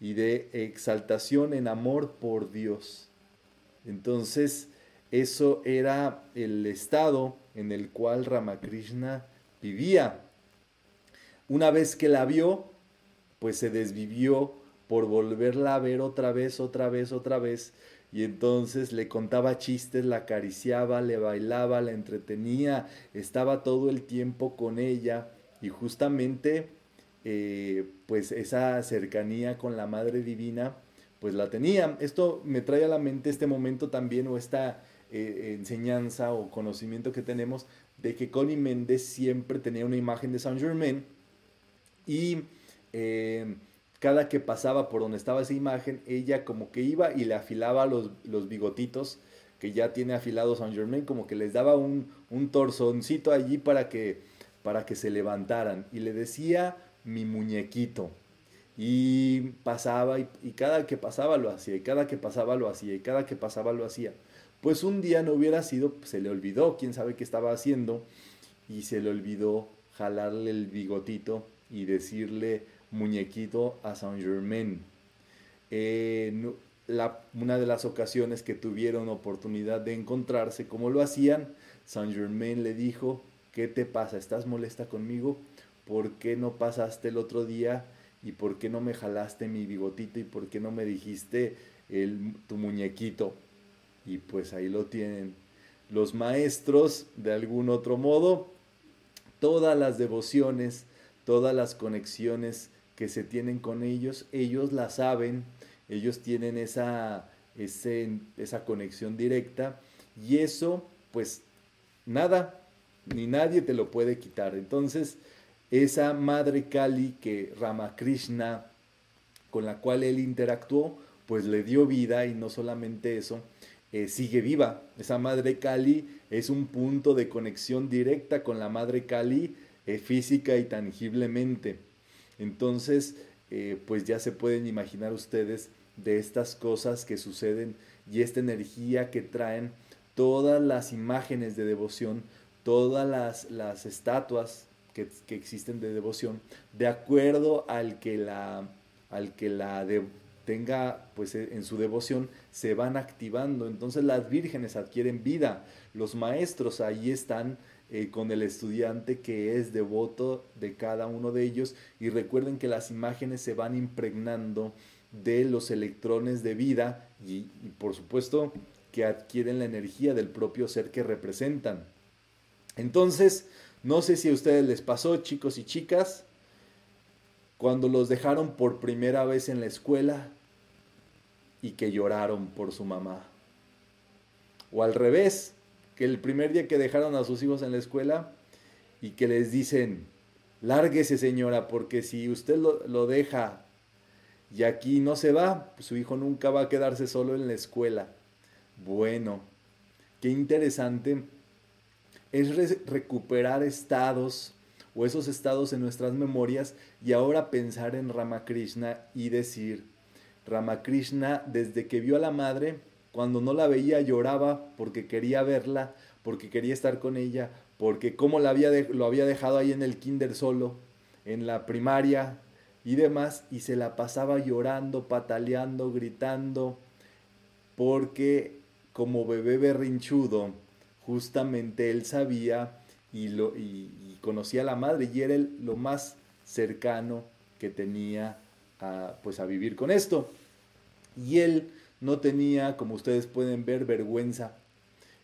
y de exaltación en amor por Dios. Entonces, eso era el estado en el cual Ramakrishna vivía. Una vez que la vio, pues se desvivió por volverla a ver otra vez, otra vez, otra vez. Y entonces le contaba chistes, la acariciaba, le bailaba, la entretenía, estaba todo el tiempo con ella y justamente eh, pues esa cercanía con la Madre Divina pues la tenía. Esto me trae a la mente este momento también o esta eh, enseñanza o conocimiento que tenemos de que Connie Méndez siempre tenía una imagen de Saint Germain y eh, cada que pasaba por donde estaba esa imagen, ella como que iba y le afilaba los, los bigotitos que ya tiene afilado Saint Germain, como que les daba un, un torzoncito allí para que para que se levantaran. Y le decía mi muñequito. Y pasaba y, cada que pasaba lo hacía, y cada que pasaba lo hacía, y cada que pasaba lo hacía. Pues un día no hubiera sido, se le olvidó, quién sabe qué estaba haciendo, y se le olvidó jalarle el bigotito y decirle muñequito a Saint Germain. la, una de las ocasiones que tuvieron oportunidad de encontrarse, como lo hacían, Saint Germain le dijo, ¿qué te pasa? ¿Estás molesta conmigo? ¿Por qué no pasaste el otro día? ¿Y por qué no me jalaste mi bigotito? ¿Y por qué no me dijiste el, tu muñequito? Y pues ahí lo tienen. Los maestros, de algún otro modo, todas las devociones, todas las conexiones que se tienen con ellos, ellos la saben, ellos tienen esa, esa conexión directa y eso, pues nada, ni nadie te lo puede quitar. Entonces, esa madre Kali que Ramakrishna, con la cual él interactuó, pues le dio vida y no solamente eso, eh, sigue viva. Esa madre Kali es un punto de conexión directa con la madre Kali eh, física y tangiblemente. Entonces, eh, pues ya se pueden imaginar ustedes de estas cosas que suceden y esta energía que traen todas las imágenes de devoción todas las, las estatuas que, existen de devoción, de acuerdo al que la, al que la tenga pues en su devoción, se van activando. Entonces las vírgenes adquieren vida. Los maestros ahí están eh, con el estudiante que es devoto de cada uno de ellos. Y recuerden que las imágenes se van impregnando de los electrones de vida y por supuesto que adquieren la energía del propio ser que representan. Entonces, no sé si a ustedes les pasó, chicos y chicas, cuando los dejaron por primera vez en la escuela y que lloraron por su mamá. O al revés, que el primer día que dejaron a sus hijos en la escuela y que les dicen, lárguese señora, porque si usted lo, lo deja y aquí no se va, pues su hijo nunca va a quedarse solo en la escuela. Bueno, qué interesante es recuperar estados o esos estados en nuestras memorias y ahora pensar en Ramakrishna y decir, Ramakrishna desde que vio a la madre, cuando no la veía lloraba porque quería verla, porque quería estar con ella, porque como la lo había dejado ahí en el kinder solo, en la primaria y demás, y se la pasaba llorando, pataleando, gritando, porque como bebé berrinchudo, justamente él sabía y, lo, y, conocía a la madre y era lo más cercano que tenía a, pues a vivir con esto. Y él no tenía, como ustedes pueden ver, vergüenza.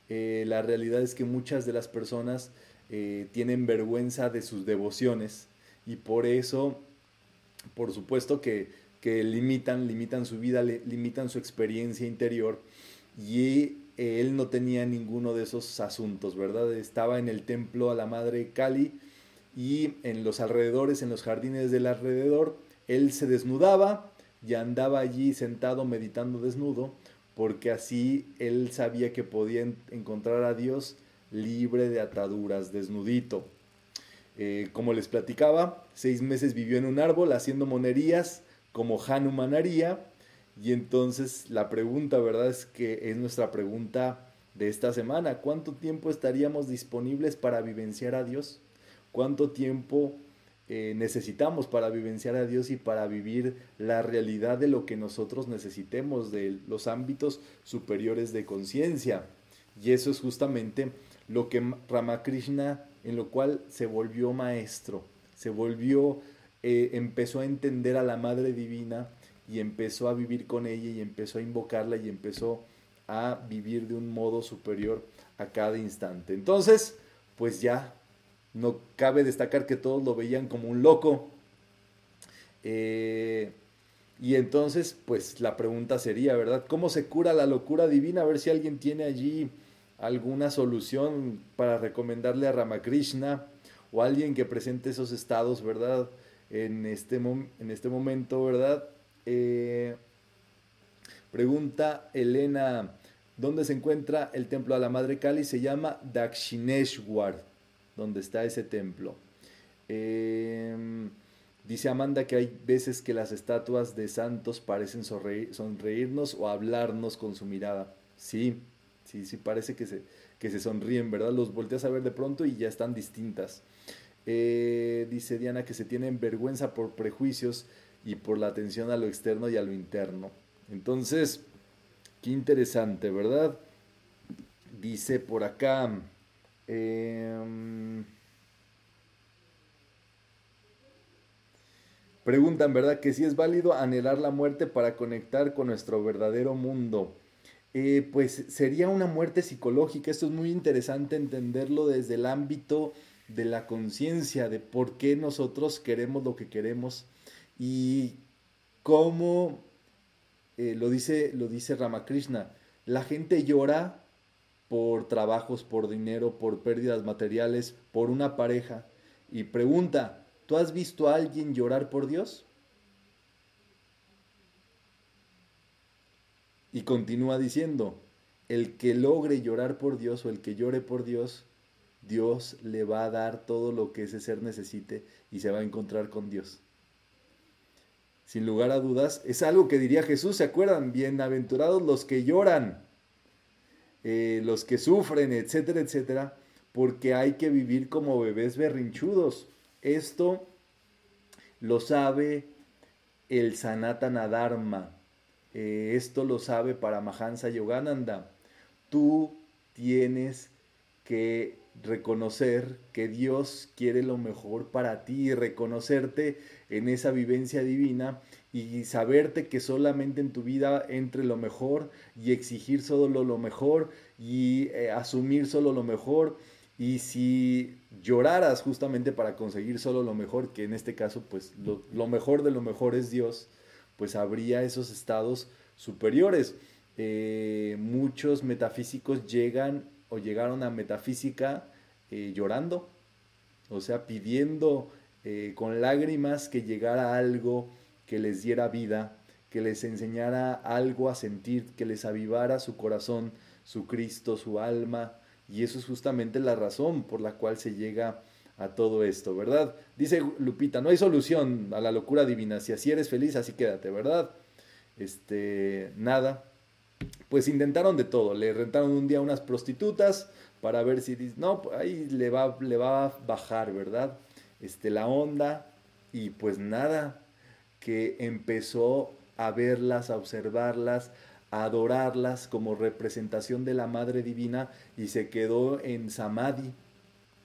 Eh, la realidad es que muchas de las personas eh, tienen vergüenza de sus devociones y por eso, por supuesto que que limitan, limitan su vida, limitan su experiencia interior y él no tenía ninguno de esos asuntos, ¿verdad? Estaba en el templo a la Madre Cali y en los alrededores, en los jardines del alrededor, él se desnudaba y andaba allí sentado meditando desnudo, porque así él sabía que podía encontrar a Dios libre de ataduras, desnudito. Eh, como les platicaba, seis meses vivió en un árbol haciendo monerías como Hanuman haría. Y entonces la pregunta, ¿verdad? Es que es nuestra pregunta de esta semana. ¿Cuánto tiempo estaríamos disponibles para vivenciar a Dios? ¿Cuánto tiempo eh, necesitamos para vivenciar a Dios y para vivir la realidad de lo que nosotros necesitemos, de los ámbitos superiores de conciencia? Y eso es justamente lo que Ramakrishna, en lo cual se volvió maestro, se volvió, eh, empezó a entender a la Madre Divina y empezó a vivir con ella y empezó a invocarla y empezó a vivir de un modo superior a cada instante. Entonces, pues ya no cabe destacar que todos lo veían como un loco. Eh, y entonces, pues la pregunta sería, ¿verdad? ¿Cómo se cura la locura divina? A ver si alguien tiene allí alguna solución para recomendarle a Ramakrishna o alguien que presente esos estados, ¿verdad? En este, en este momento, ¿verdad? Eh, pregunta Elena, ¿dónde se encuentra el templo a la Madre Kali? Se llama Dakshineshwar, donde está ese templo. Em, dice Amanda que hay veces que las estatuas de santos parecen sonreírnos o hablarnos con su mirada. Sí, Sí, sí parece que se, que se sonríen, ¿verdad? Los volteas a ver de pronto y ya están distintas. Eh, dice Diana que se tienen vergüenza por prejuicios y por la atención a lo externo y a lo interno. Entonces, qué interesante, ¿verdad? Dice por acá. Em, preguntan, ¿verdad? Que si es válido anhelar la muerte para conectar con nuestro verdadero mundo. Eh, pues sería una muerte psicológica. Esto es muy interesante entenderlo desde el ámbito de la conciencia, de por qué nosotros queremos lo que queremos y cómo, eh, lo, dice, lo dice Ramakrishna, la gente llora por trabajos, por dinero, por pérdidas materiales, por una pareja y pregunta, ¿tú has visto a alguien llorar por Dios? Y continúa diciendo, el que logre llorar por Dios o el que llore por Dios, Dios le va a dar todo lo que ese ser necesite y se va a encontrar con Dios. Sin lugar a dudas, es algo que diría Jesús, ¿se acuerdan? Bienaventurados los que lloran, eh, los que sufren, etcétera, etcétera, porque hay que vivir como bebés berrinchudos. Esto lo sabe el Sanatana Dharma, eh, esto lo sabe para Mahansa Yogananda. Tú tienes que reconocer que Dios quiere lo mejor para ti y reconocerte en esa vivencia divina y saberte que solamente en tu vida entre lo mejor y exigir solo lo mejor y eh, asumir solo lo mejor y si lloraras justamente para conseguir solo lo mejor, que en este caso pues lo mejor de lo mejor es Dios, pues habría esos estados superiores. Eh, muchos metafísicos llegan o llegaron a metafísica eh, llorando, o sea, pidiendo eh, con lágrimas que llegara algo que les diera vida, que les enseñara algo a sentir, que les avivara su corazón, su Cristo, su alma, y eso es justamente la razón por la cual se llega a todo esto, ¿verdad? Dice Lupita, no hay solución a la locura divina, si así eres feliz, así quédate, ¿verdad? Este, nada. Pues intentaron de todo, le rentaron un día unas prostitutas para ver si, no, pues ahí le va, le va a bajar, ¿verdad? Este, la onda, y pues nada, que empezó a verlas, a observarlas, a adorarlas como representación de la Madre Divina y se quedó en Samadhi,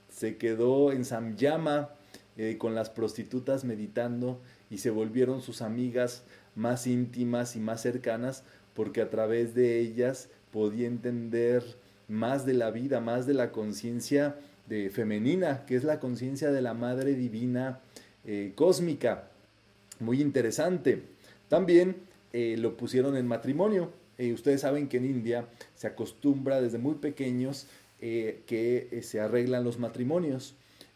se quedó en Samyama eh, con las prostitutas meditando y se volvieron sus amigas más íntimas y más cercanas porque a través de ellas podía entender más de la vida, más de la conciencia de femenina, que es la conciencia de la Madre Divina eh, cósmica. Muy interesante. También eh, lo pusieron en matrimonio. Eh, ustedes saben que en India se acostumbra desde muy pequeños que se arreglan los matrimonios.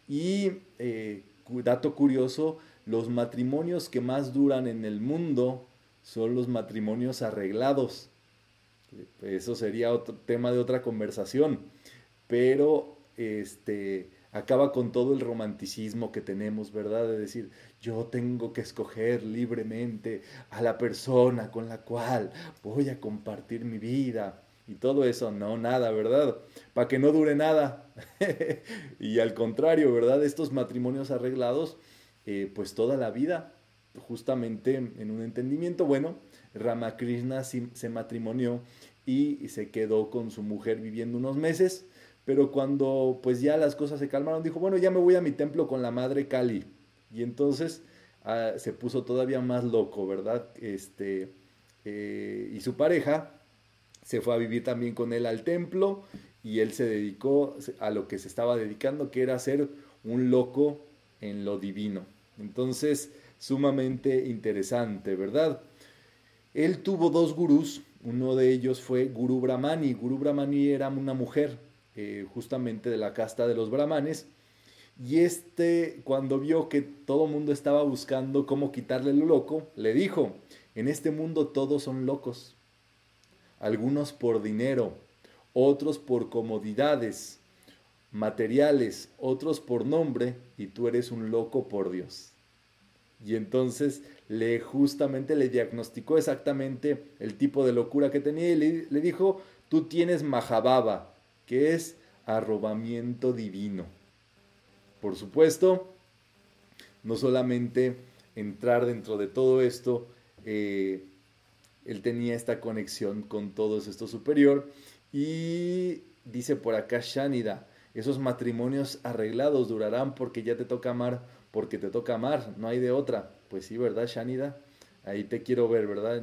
Y dato curioso, los matrimonios que más duran en el mundo son los matrimonios arreglados. Eso sería otro tema de otra conversación. Pero este acaba con todo el romanticismo que tenemos, ¿verdad? De decir, yo tengo que escoger libremente a la persona con la cual voy a compartir mi vida. Y todo eso, no, nada, ¿verdad? Para que no dure nada. y al contrario, ¿verdad? Estos matrimonios arreglados, eh, pues toda la vida, justamente en un entendimiento, bueno, Ramakrishna se matrimonió y se quedó con su mujer viviendo unos meses pero cuando pues ya las cosas se calmaron, dijo, bueno, ya me voy a mi templo con la madre Kali. Y entonces ah, se puso todavía más loco, ¿verdad? Este, eh, y su pareja se fue a vivir también con él al templo y él se dedicó a lo que se estaba dedicando, que era ser un loco en lo divino. Entonces, sumamente interesante, ¿verdad? Él tuvo dos gurús, uno de ellos fue Guru Brahmani. Guru Brahmani era una mujer, eh, justamente de la casta de los brahmanes. Y este, cuando vio que todo el mundo estaba buscando cómo quitarle lo loco, le dijo, en este mundo todos son locos. Algunos por dinero, otros por comodidades materiales, otros por nombre, y tú eres un loco por Dios. Y entonces le justamente le diagnosticó exactamente el tipo de locura que tenía y le, dijo, tú tienes Mahababa, que es arrobamiento divino. Por supuesto, no solamente entrar dentro de todo esto, eh, él tenía esta conexión con todo esto superior y dice por acá Shanida, esos matrimonios arreglados durarán porque ya te toca amar, porque te toca amar, no hay de otra. Pues sí, ¿verdad, Shanida? Ahí te quiero ver, ¿verdad?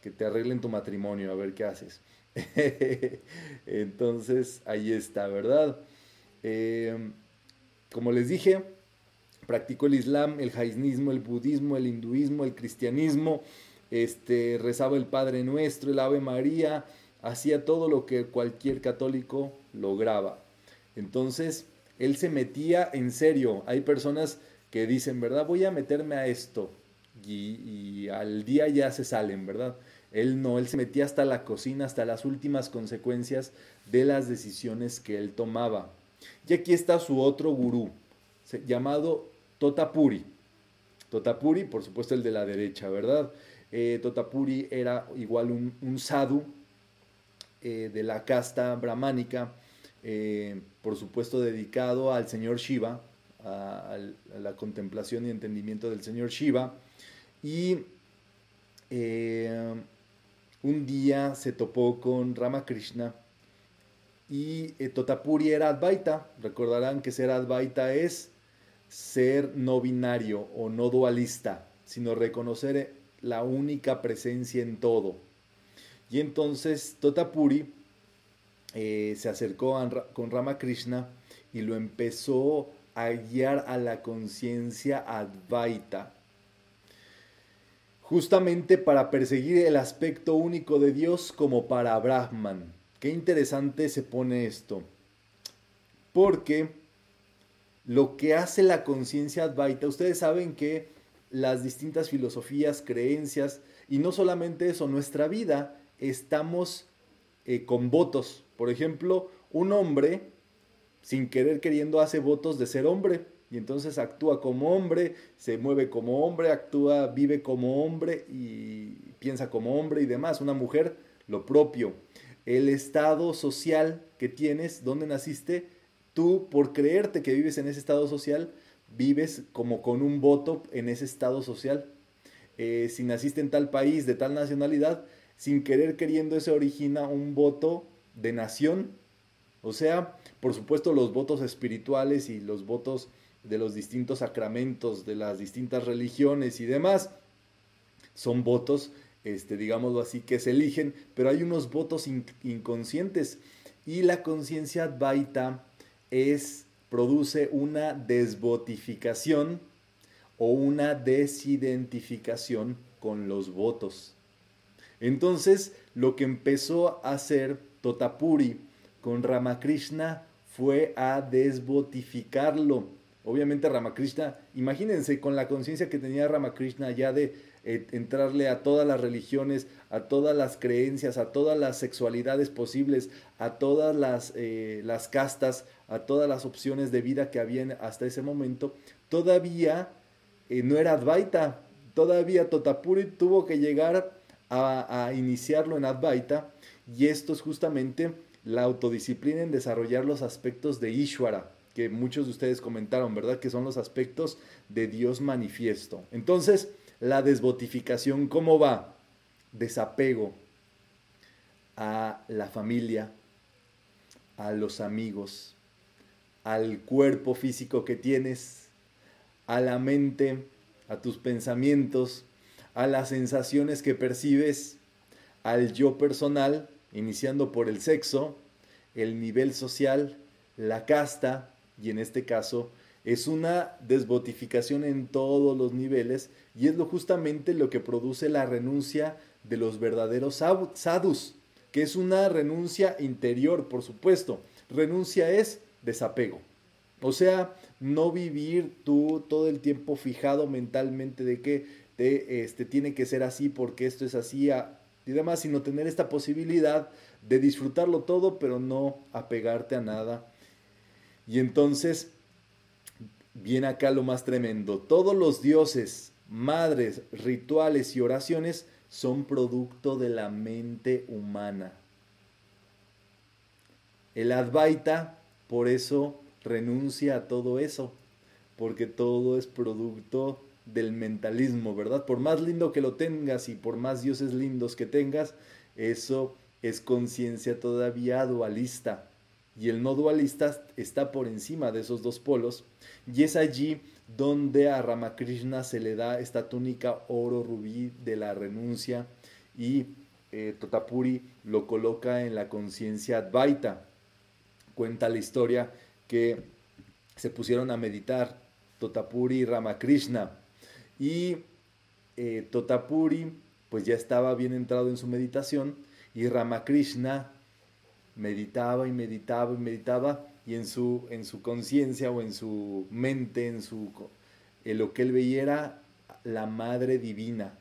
que te arreglen tu matrimonio, a ver qué haces. Entonces, ahí está, ¿verdad? Em, como les dije, practicó el Islam, el jainismo, el budismo, el hinduismo, el cristianismo, este, rezaba el Padre Nuestro, el Ave María, hacía todo lo que cualquier católico lograba. Entonces, él se metía en serio. Hay personas que dicen, ¿verdad? Voy a meterme a esto. Y, al día ya se salen, ¿verdad? Él no, él se metía hasta la cocina, hasta las últimas consecuencias de las decisiones que él tomaba. Y aquí está su otro gurú, llamado Totapuri. Totapuri, por supuesto el de la derecha, ¿verdad? Eh, Totapuri era igual un, sadhu eh, de la casta brahmánica, eh, por supuesto dedicado al señor Shiva, a, la contemplación y entendimiento del señor Shiva. Y un día se topó con Ramakrishna y eh, Totapuri era Advaita. Recordarán que ser Advaita es ser no binario o no dualista, sino reconocer la única presencia en todo. Y entonces Totapuri eh, se acercó con Ramakrishna y lo empezó a guiar a la conciencia Advaita justamente para perseguir el aspecto único de Dios como para Brahman. Qué interesante se pone esto. Porque lo que hace la conciencia Advaita, ustedes saben que las distintas filosofías, creencias, y no solamente eso, nuestra vida, estamos eh, con votos. Por ejemplo, un hombre, sin querer queriendo, hace votos de ser hombre y entonces actúa como hombre, se mueve como hombre, actúa, vive como hombre y piensa como hombre y demás. Una mujer, lo propio. El estado social que tienes, donde naciste, tú por creerte que vives en ese estado social, vives como con un voto en ese estado social. Eh, si naciste en tal país, de tal nacionalidad, sin querer queriendo, eso origina un voto de nación. O sea, por supuesto, los votos espirituales y los votos de los distintos sacramentos, de las distintas religiones y demás, son votos, este, digámoslo así, que se eligen, pero hay unos votos inconscientes y la conciencia advaita es, produce una desvotificación o una desidentificación con los votos. Entonces, lo que empezó a hacer Totapuri con Ramakrishna fue a desbotificarlo. Obviamente Ramakrishna, imagínense con la conciencia que tenía Ramakrishna ya de eh, entrarle a todas las religiones, a todas las creencias, a todas las sexualidades posibles, a todas las, eh, las castas, a todas las opciones de vida que habían hasta ese momento, todavía eh, no era Advaita, todavía Totapuri tuvo que llegar a, a iniciarlo en Advaita y esto es justamente la autodisciplina en desarrollar los aspectos de Ishvara, que muchos de ustedes comentaron, ¿verdad? Que son los aspectos de Dios manifiesto. Entonces, la desbotificación, ¿cómo va? Desapego a la familia, a los amigos, al cuerpo físico que tienes, a la mente, a tus pensamientos, a las sensaciones que percibes, al yo personal, iniciando por el sexo, el nivel social, la casta, y en este caso es una desbotificación en todos los niveles y es lo justamente lo que produce la renuncia de los verdaderos sadhus, que es una renuncia interior, por supuesto. Renuncia es desapego. O sea, no vivir tú todo el tiempo fijado mentalmente de que te, este, tiene que ser así porque esto es así y demás, sino tener esta posibilidad de disfrutarlo todo, pero no apegarte a nada. Y entonces viene acá lo más tremendo. Todos los dioses, madres, rituales y oraciones son producto de la mente humana. El Advaita, por eso, renuncia a todo eso, porque todo es producto del mentalismo, ¿verdad? Por más lindo que lo tengas y por más dioses lindos que tengas, eso es conciencia todavía dualista. Y el no dualista está por encima de esos dos polos. Y es allí donde a Ramakrishna se le da esta túnica oro rubí de la renuncia y eh, Totapuri lo coloca en la conciencia Advaita. Cuenta la historia que se pusieron a meditar Totapuri y Ramakrishna y eh, Totapuri pues ya estaba bien entrado en su meditación y Ramakrishna meditaba y meditaba y meditaba y en su, en su conciencia o en su mente, en, su, en lo que él veía era la Madre Divina.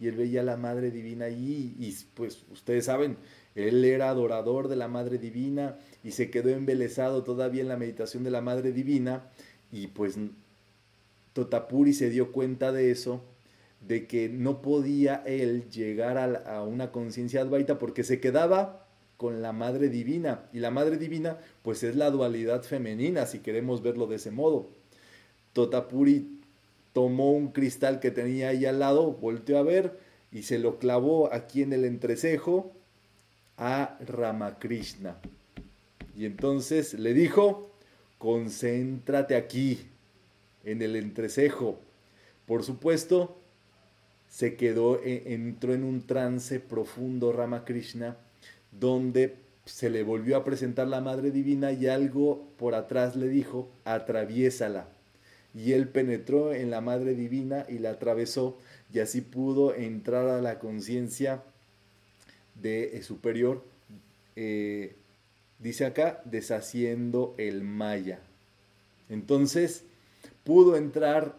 Y él veía a la Madre Divina allí y pues ustedes saben, él era adorador de la Madre Divina y se quedó embelesado todavía en la meditación de la Madre Divina y pues Totapuri se dio cuenta de eso, de que no podía él llegar a, una conciencia advaita porque se quedaba con la Madre Divina. Y la Madre Divina pues es la dualidad femenina, si queremos verlo de ese modo. Totapuri tomó un cristal que tenía ahí al lado, volteó a ver y se lo clavó aquí en el entrecejo a Ramakrishna. Y entonces le dijo, concéntrate aquí, en el entrecejo. Por supuesto, se quedó, e, entró en un trance profundo Ramakrishna, donde se le volvió a presentar la Madre Divina y algo por atrás le dijo, atraviésala. Y él penetró en la Madre Divina y la atravesó y así pudo entrar a la conciencia de eh, superior, eh, dice acá, deshaciendo el maya. Entonces, pudo entrar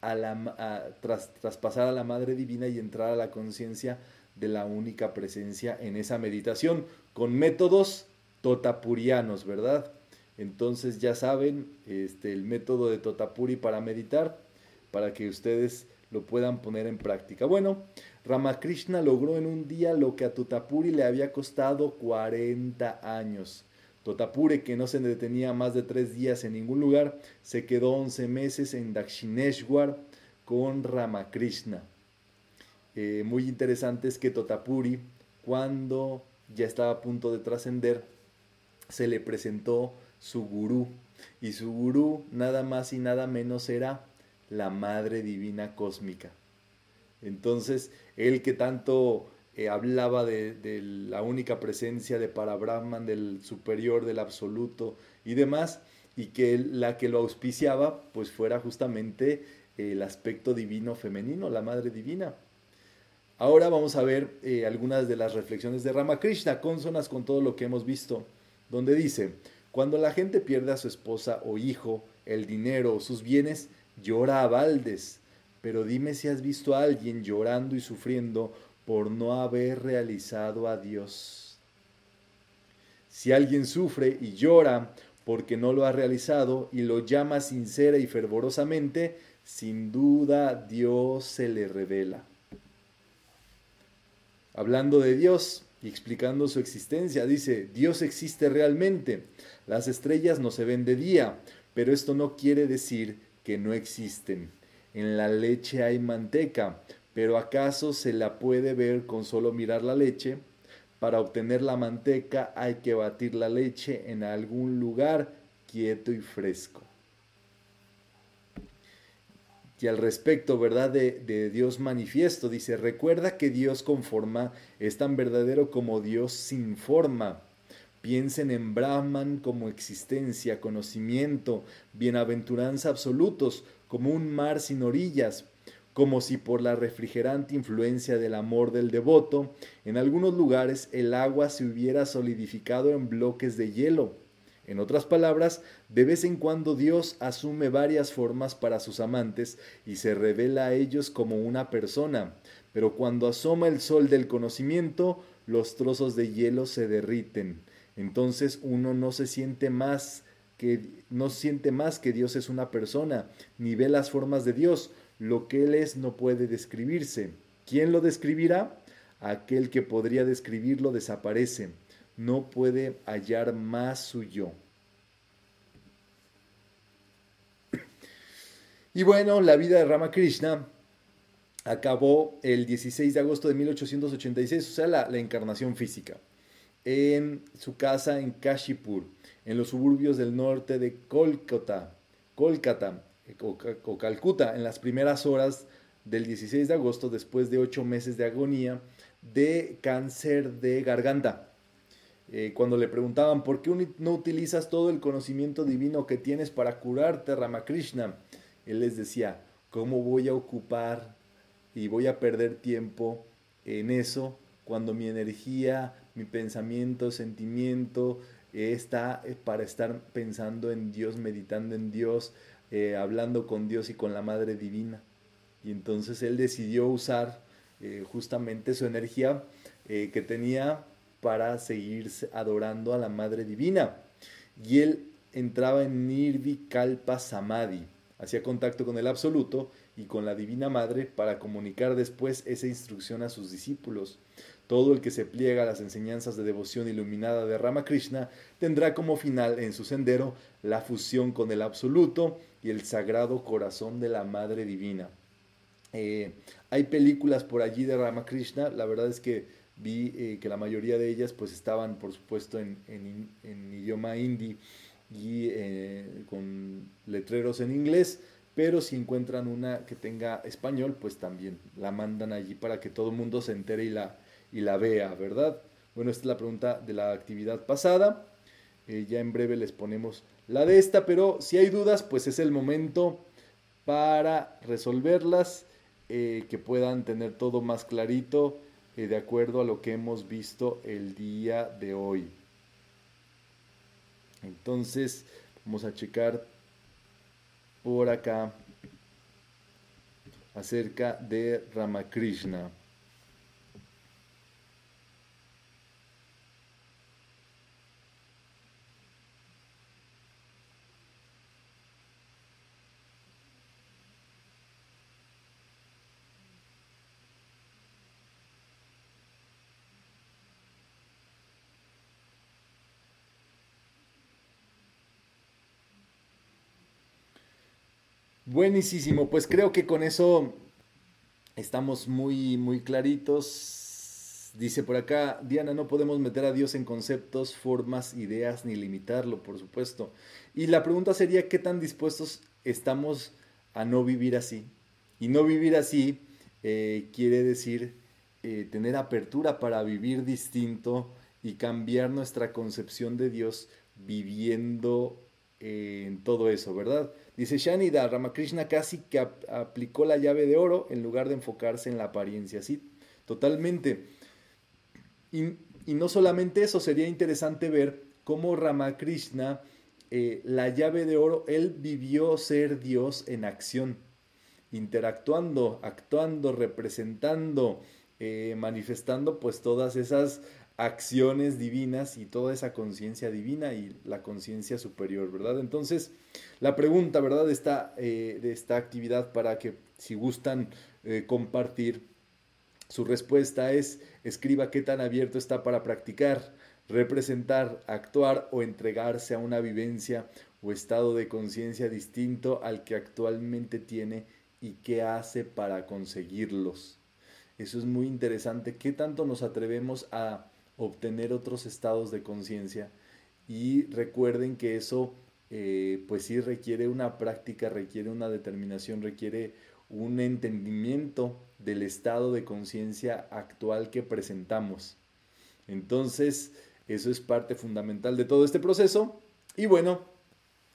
a la, tras, traspasar a la Madre Divina y entrar a la conciencia de la única presencia en esa meditación, con métodos totapurianos, ¿verdad? Entonces ya saben, este, el método de Totapuri para meditar, para que ustedes lo puedan poner en práctica. Bueno, Ramakrishna logró en un día lo que a Totapuri le había costado 40 años. Totapure, que no se detenía más de tres días en ningún lugar, se quedó 11 meses en Dakshineshwar con Ramakrishna. Eh, muy interesante es que Totapuri, cuando ya estaba a punto de trascender, se le presentó su gurú. Y su gurú nada más y nada menos era la Madre Divina Cósmica. Entonces, él que tanto eh, hablaba de, la única presencia de Parabrahman, del superior, del absoluto y demás, y que la que lo auspiciaba pues fuera justamente el aspecto divino femenino, la Madre Divina. Ahora vamos a ver eh, algunas de las reflexiones de Ramakrishna, consonas con todo lo que hemos visto, donde dice, cuando la gente pierde a su esposa o hijo, el dinero o sus bienes, llora a baldes. Pero dime si has visto a alguien llorando y sufriendo por no haber realizado a Dios. Si alguien sufre y llora porque no lo ha realizado y lo llama sincera y fervorosamente, sin duda Dios se le revela. Hablando de Dios y explicando su existencia, dice, Dios existe realmente. Las estrellas no se ven de día, pero esto no quiere decir que no existen. En la leche hay manteca, pero ¿acaso se la puede ver con solo mirar la leche? Para obtener la manteca hay que batir la leche en algún lugar quieto y fresco. Y al respecto, ¿verdad? De, de, Dios manifiesto, dice, recuerda que Dios con forma es tan verdadero como Dios sin forma. Piensen en Brahman como existencia, conocimiento, bienaventuranza absolutos, como un mar sin orillas, como si por la refrigerante influencia del amor del devoto, en algunos lugares el agua se hubiera solidificado en bloques de hielo. En otras palabras, de vez en cuando Dios asume varias formas para sus amantes y se revela a ellos como una persona, pero cuando asoma el sol del conocimiento, los trozos de hielo se derriten entonces uno no se siente más que no siente más que Dios es una persona, ni ve las formas de Dios. Lo que Él es no puede describirse. ¿Quién lo describirá? Aquel que podría describirlo desaparece. No puede hallar más su yo. Y bueno, la vida de Ramakrishna acabó el 16 de agosto de 1886, o sea, la, encarnación física en su casa en Kashipur, en los suburbios del norte de Kolkata o, Calcuta, en las primeras horas del 16 de agosto, después de ocho meses de agonía de cáncer de garganta. Eh, cuando le preguntaban, ¿por qué no utilizas todo el conocimiento divino que tienes para curarte, Ramakrishna? Él les decía, ¿cómo voy a ocupar y voy a perder tiempo en eso cuando mi energía mi pensamiento, sentimiento eh, está eh, para estar pensando en Dios, meditando en Dios, eh, hablando con Dios y con la Madre Divina. Y entonces él decidió usar justamente su energía que tenía para seguir adorando a la Madre Divina. Y él entraba en Nirvi Kalpa Samadhi, hacía contacto con el Absoluto y con la Divina Madre para comunicar después esa instrucción a sus discípulos. Todo el que se pliega a las enseñanzas de devoción iluminada de Ramakrishna tendrá como final en su sendero la fusión con el absoluto y el sagrado corazón de la Madre Divina. Eh, hay películas por allí de Ramakrishna, la verdad es que vi eh, que la mayoría de ellas pues estaban por supuesto en, idioma hindi y eh, con letreros en inglés, pero si encuentran una que tenga español pues también la mandan allí para que todo el mundo se entere y la, y la vea, ¿verdad? Bueno, esta es la pregunta de la actividad pasada. Eh, ya en breve les ponemos la de esta, pero si hay dudas, pues es el momento para resolverlas, eh, que puedan tener todo más clarito eh, de acuerdo a lo que hemos visto el día de hoy. Entonces, vamos a checar por acá acerca de Ramakrishna. Buenísimo, pues creo que con eso estamos muy, muy claritos. Dice por acá, Diana, no podemos meter a Dios en conceptos, formas, ideas, ni limitarlo, por supuesto. Y la pregunta sería, ¿qué tan dispuestos estamos a no vivir así? Y no vivir así eh, quiere decir eh, tener apertura para vivir distinto y cambiar nuestra concepción de Dios viviendo eh, todo eso, ¿verdad? Dice Shanida, Ramakrishna casi que aplicó la llave de oro en lugar de enfocarse en la apariencia. Sí, totalmente. Y, no solamente eso, sería interesante ver cómo Ramakrishna, eh, la llave de oro, él vivió ser Dios en acción, interactuando, actuando, representando, eh, manifestando pues todas esas acciones divinas y toda esa conciencia divina y la conciencia superior, ¿verdad? Entonces, la pregunta, ¿verdad? De esta, eh, de esta actividad para que si gustan eh, compartir, su respuesta es, escriba qué tan abierto está para practicar, representar, actuar o entregarse a una vivencia o estado de conciencia distinto al que actualmente tiene y qué hace para conseguirlos. Eso es muy interesante. ¿Qué tanto nos atrevemos a obtener otros estados de conciencia. Y recuerden que eso eh, pues sí requiere una práctica, requiere una determinación, requiere un entendimiento del estado de conciencia actual que presentamos. Entonces, eso es parte fundamental de todo este proceso. Y bueno,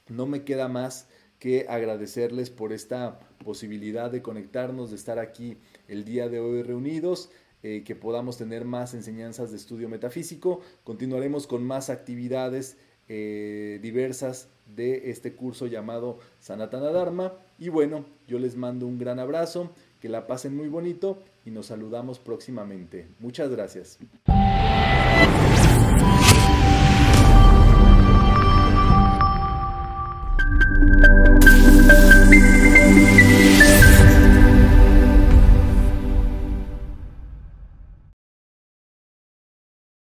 no me queda más que agradecerles por esta posibilidad de conectarnos, de estar aquí el día de hoy reunidos. Eh, que podamos tener más enseñanzas de estudio metafísico. Continuaremos con más actividades eh, diversas de este curso llamado Sanatana Dharma. Y bueno, yo les mando un gran abrazo, que la pasen muy bonito y nos saludamos próximamente. Muchas gracias.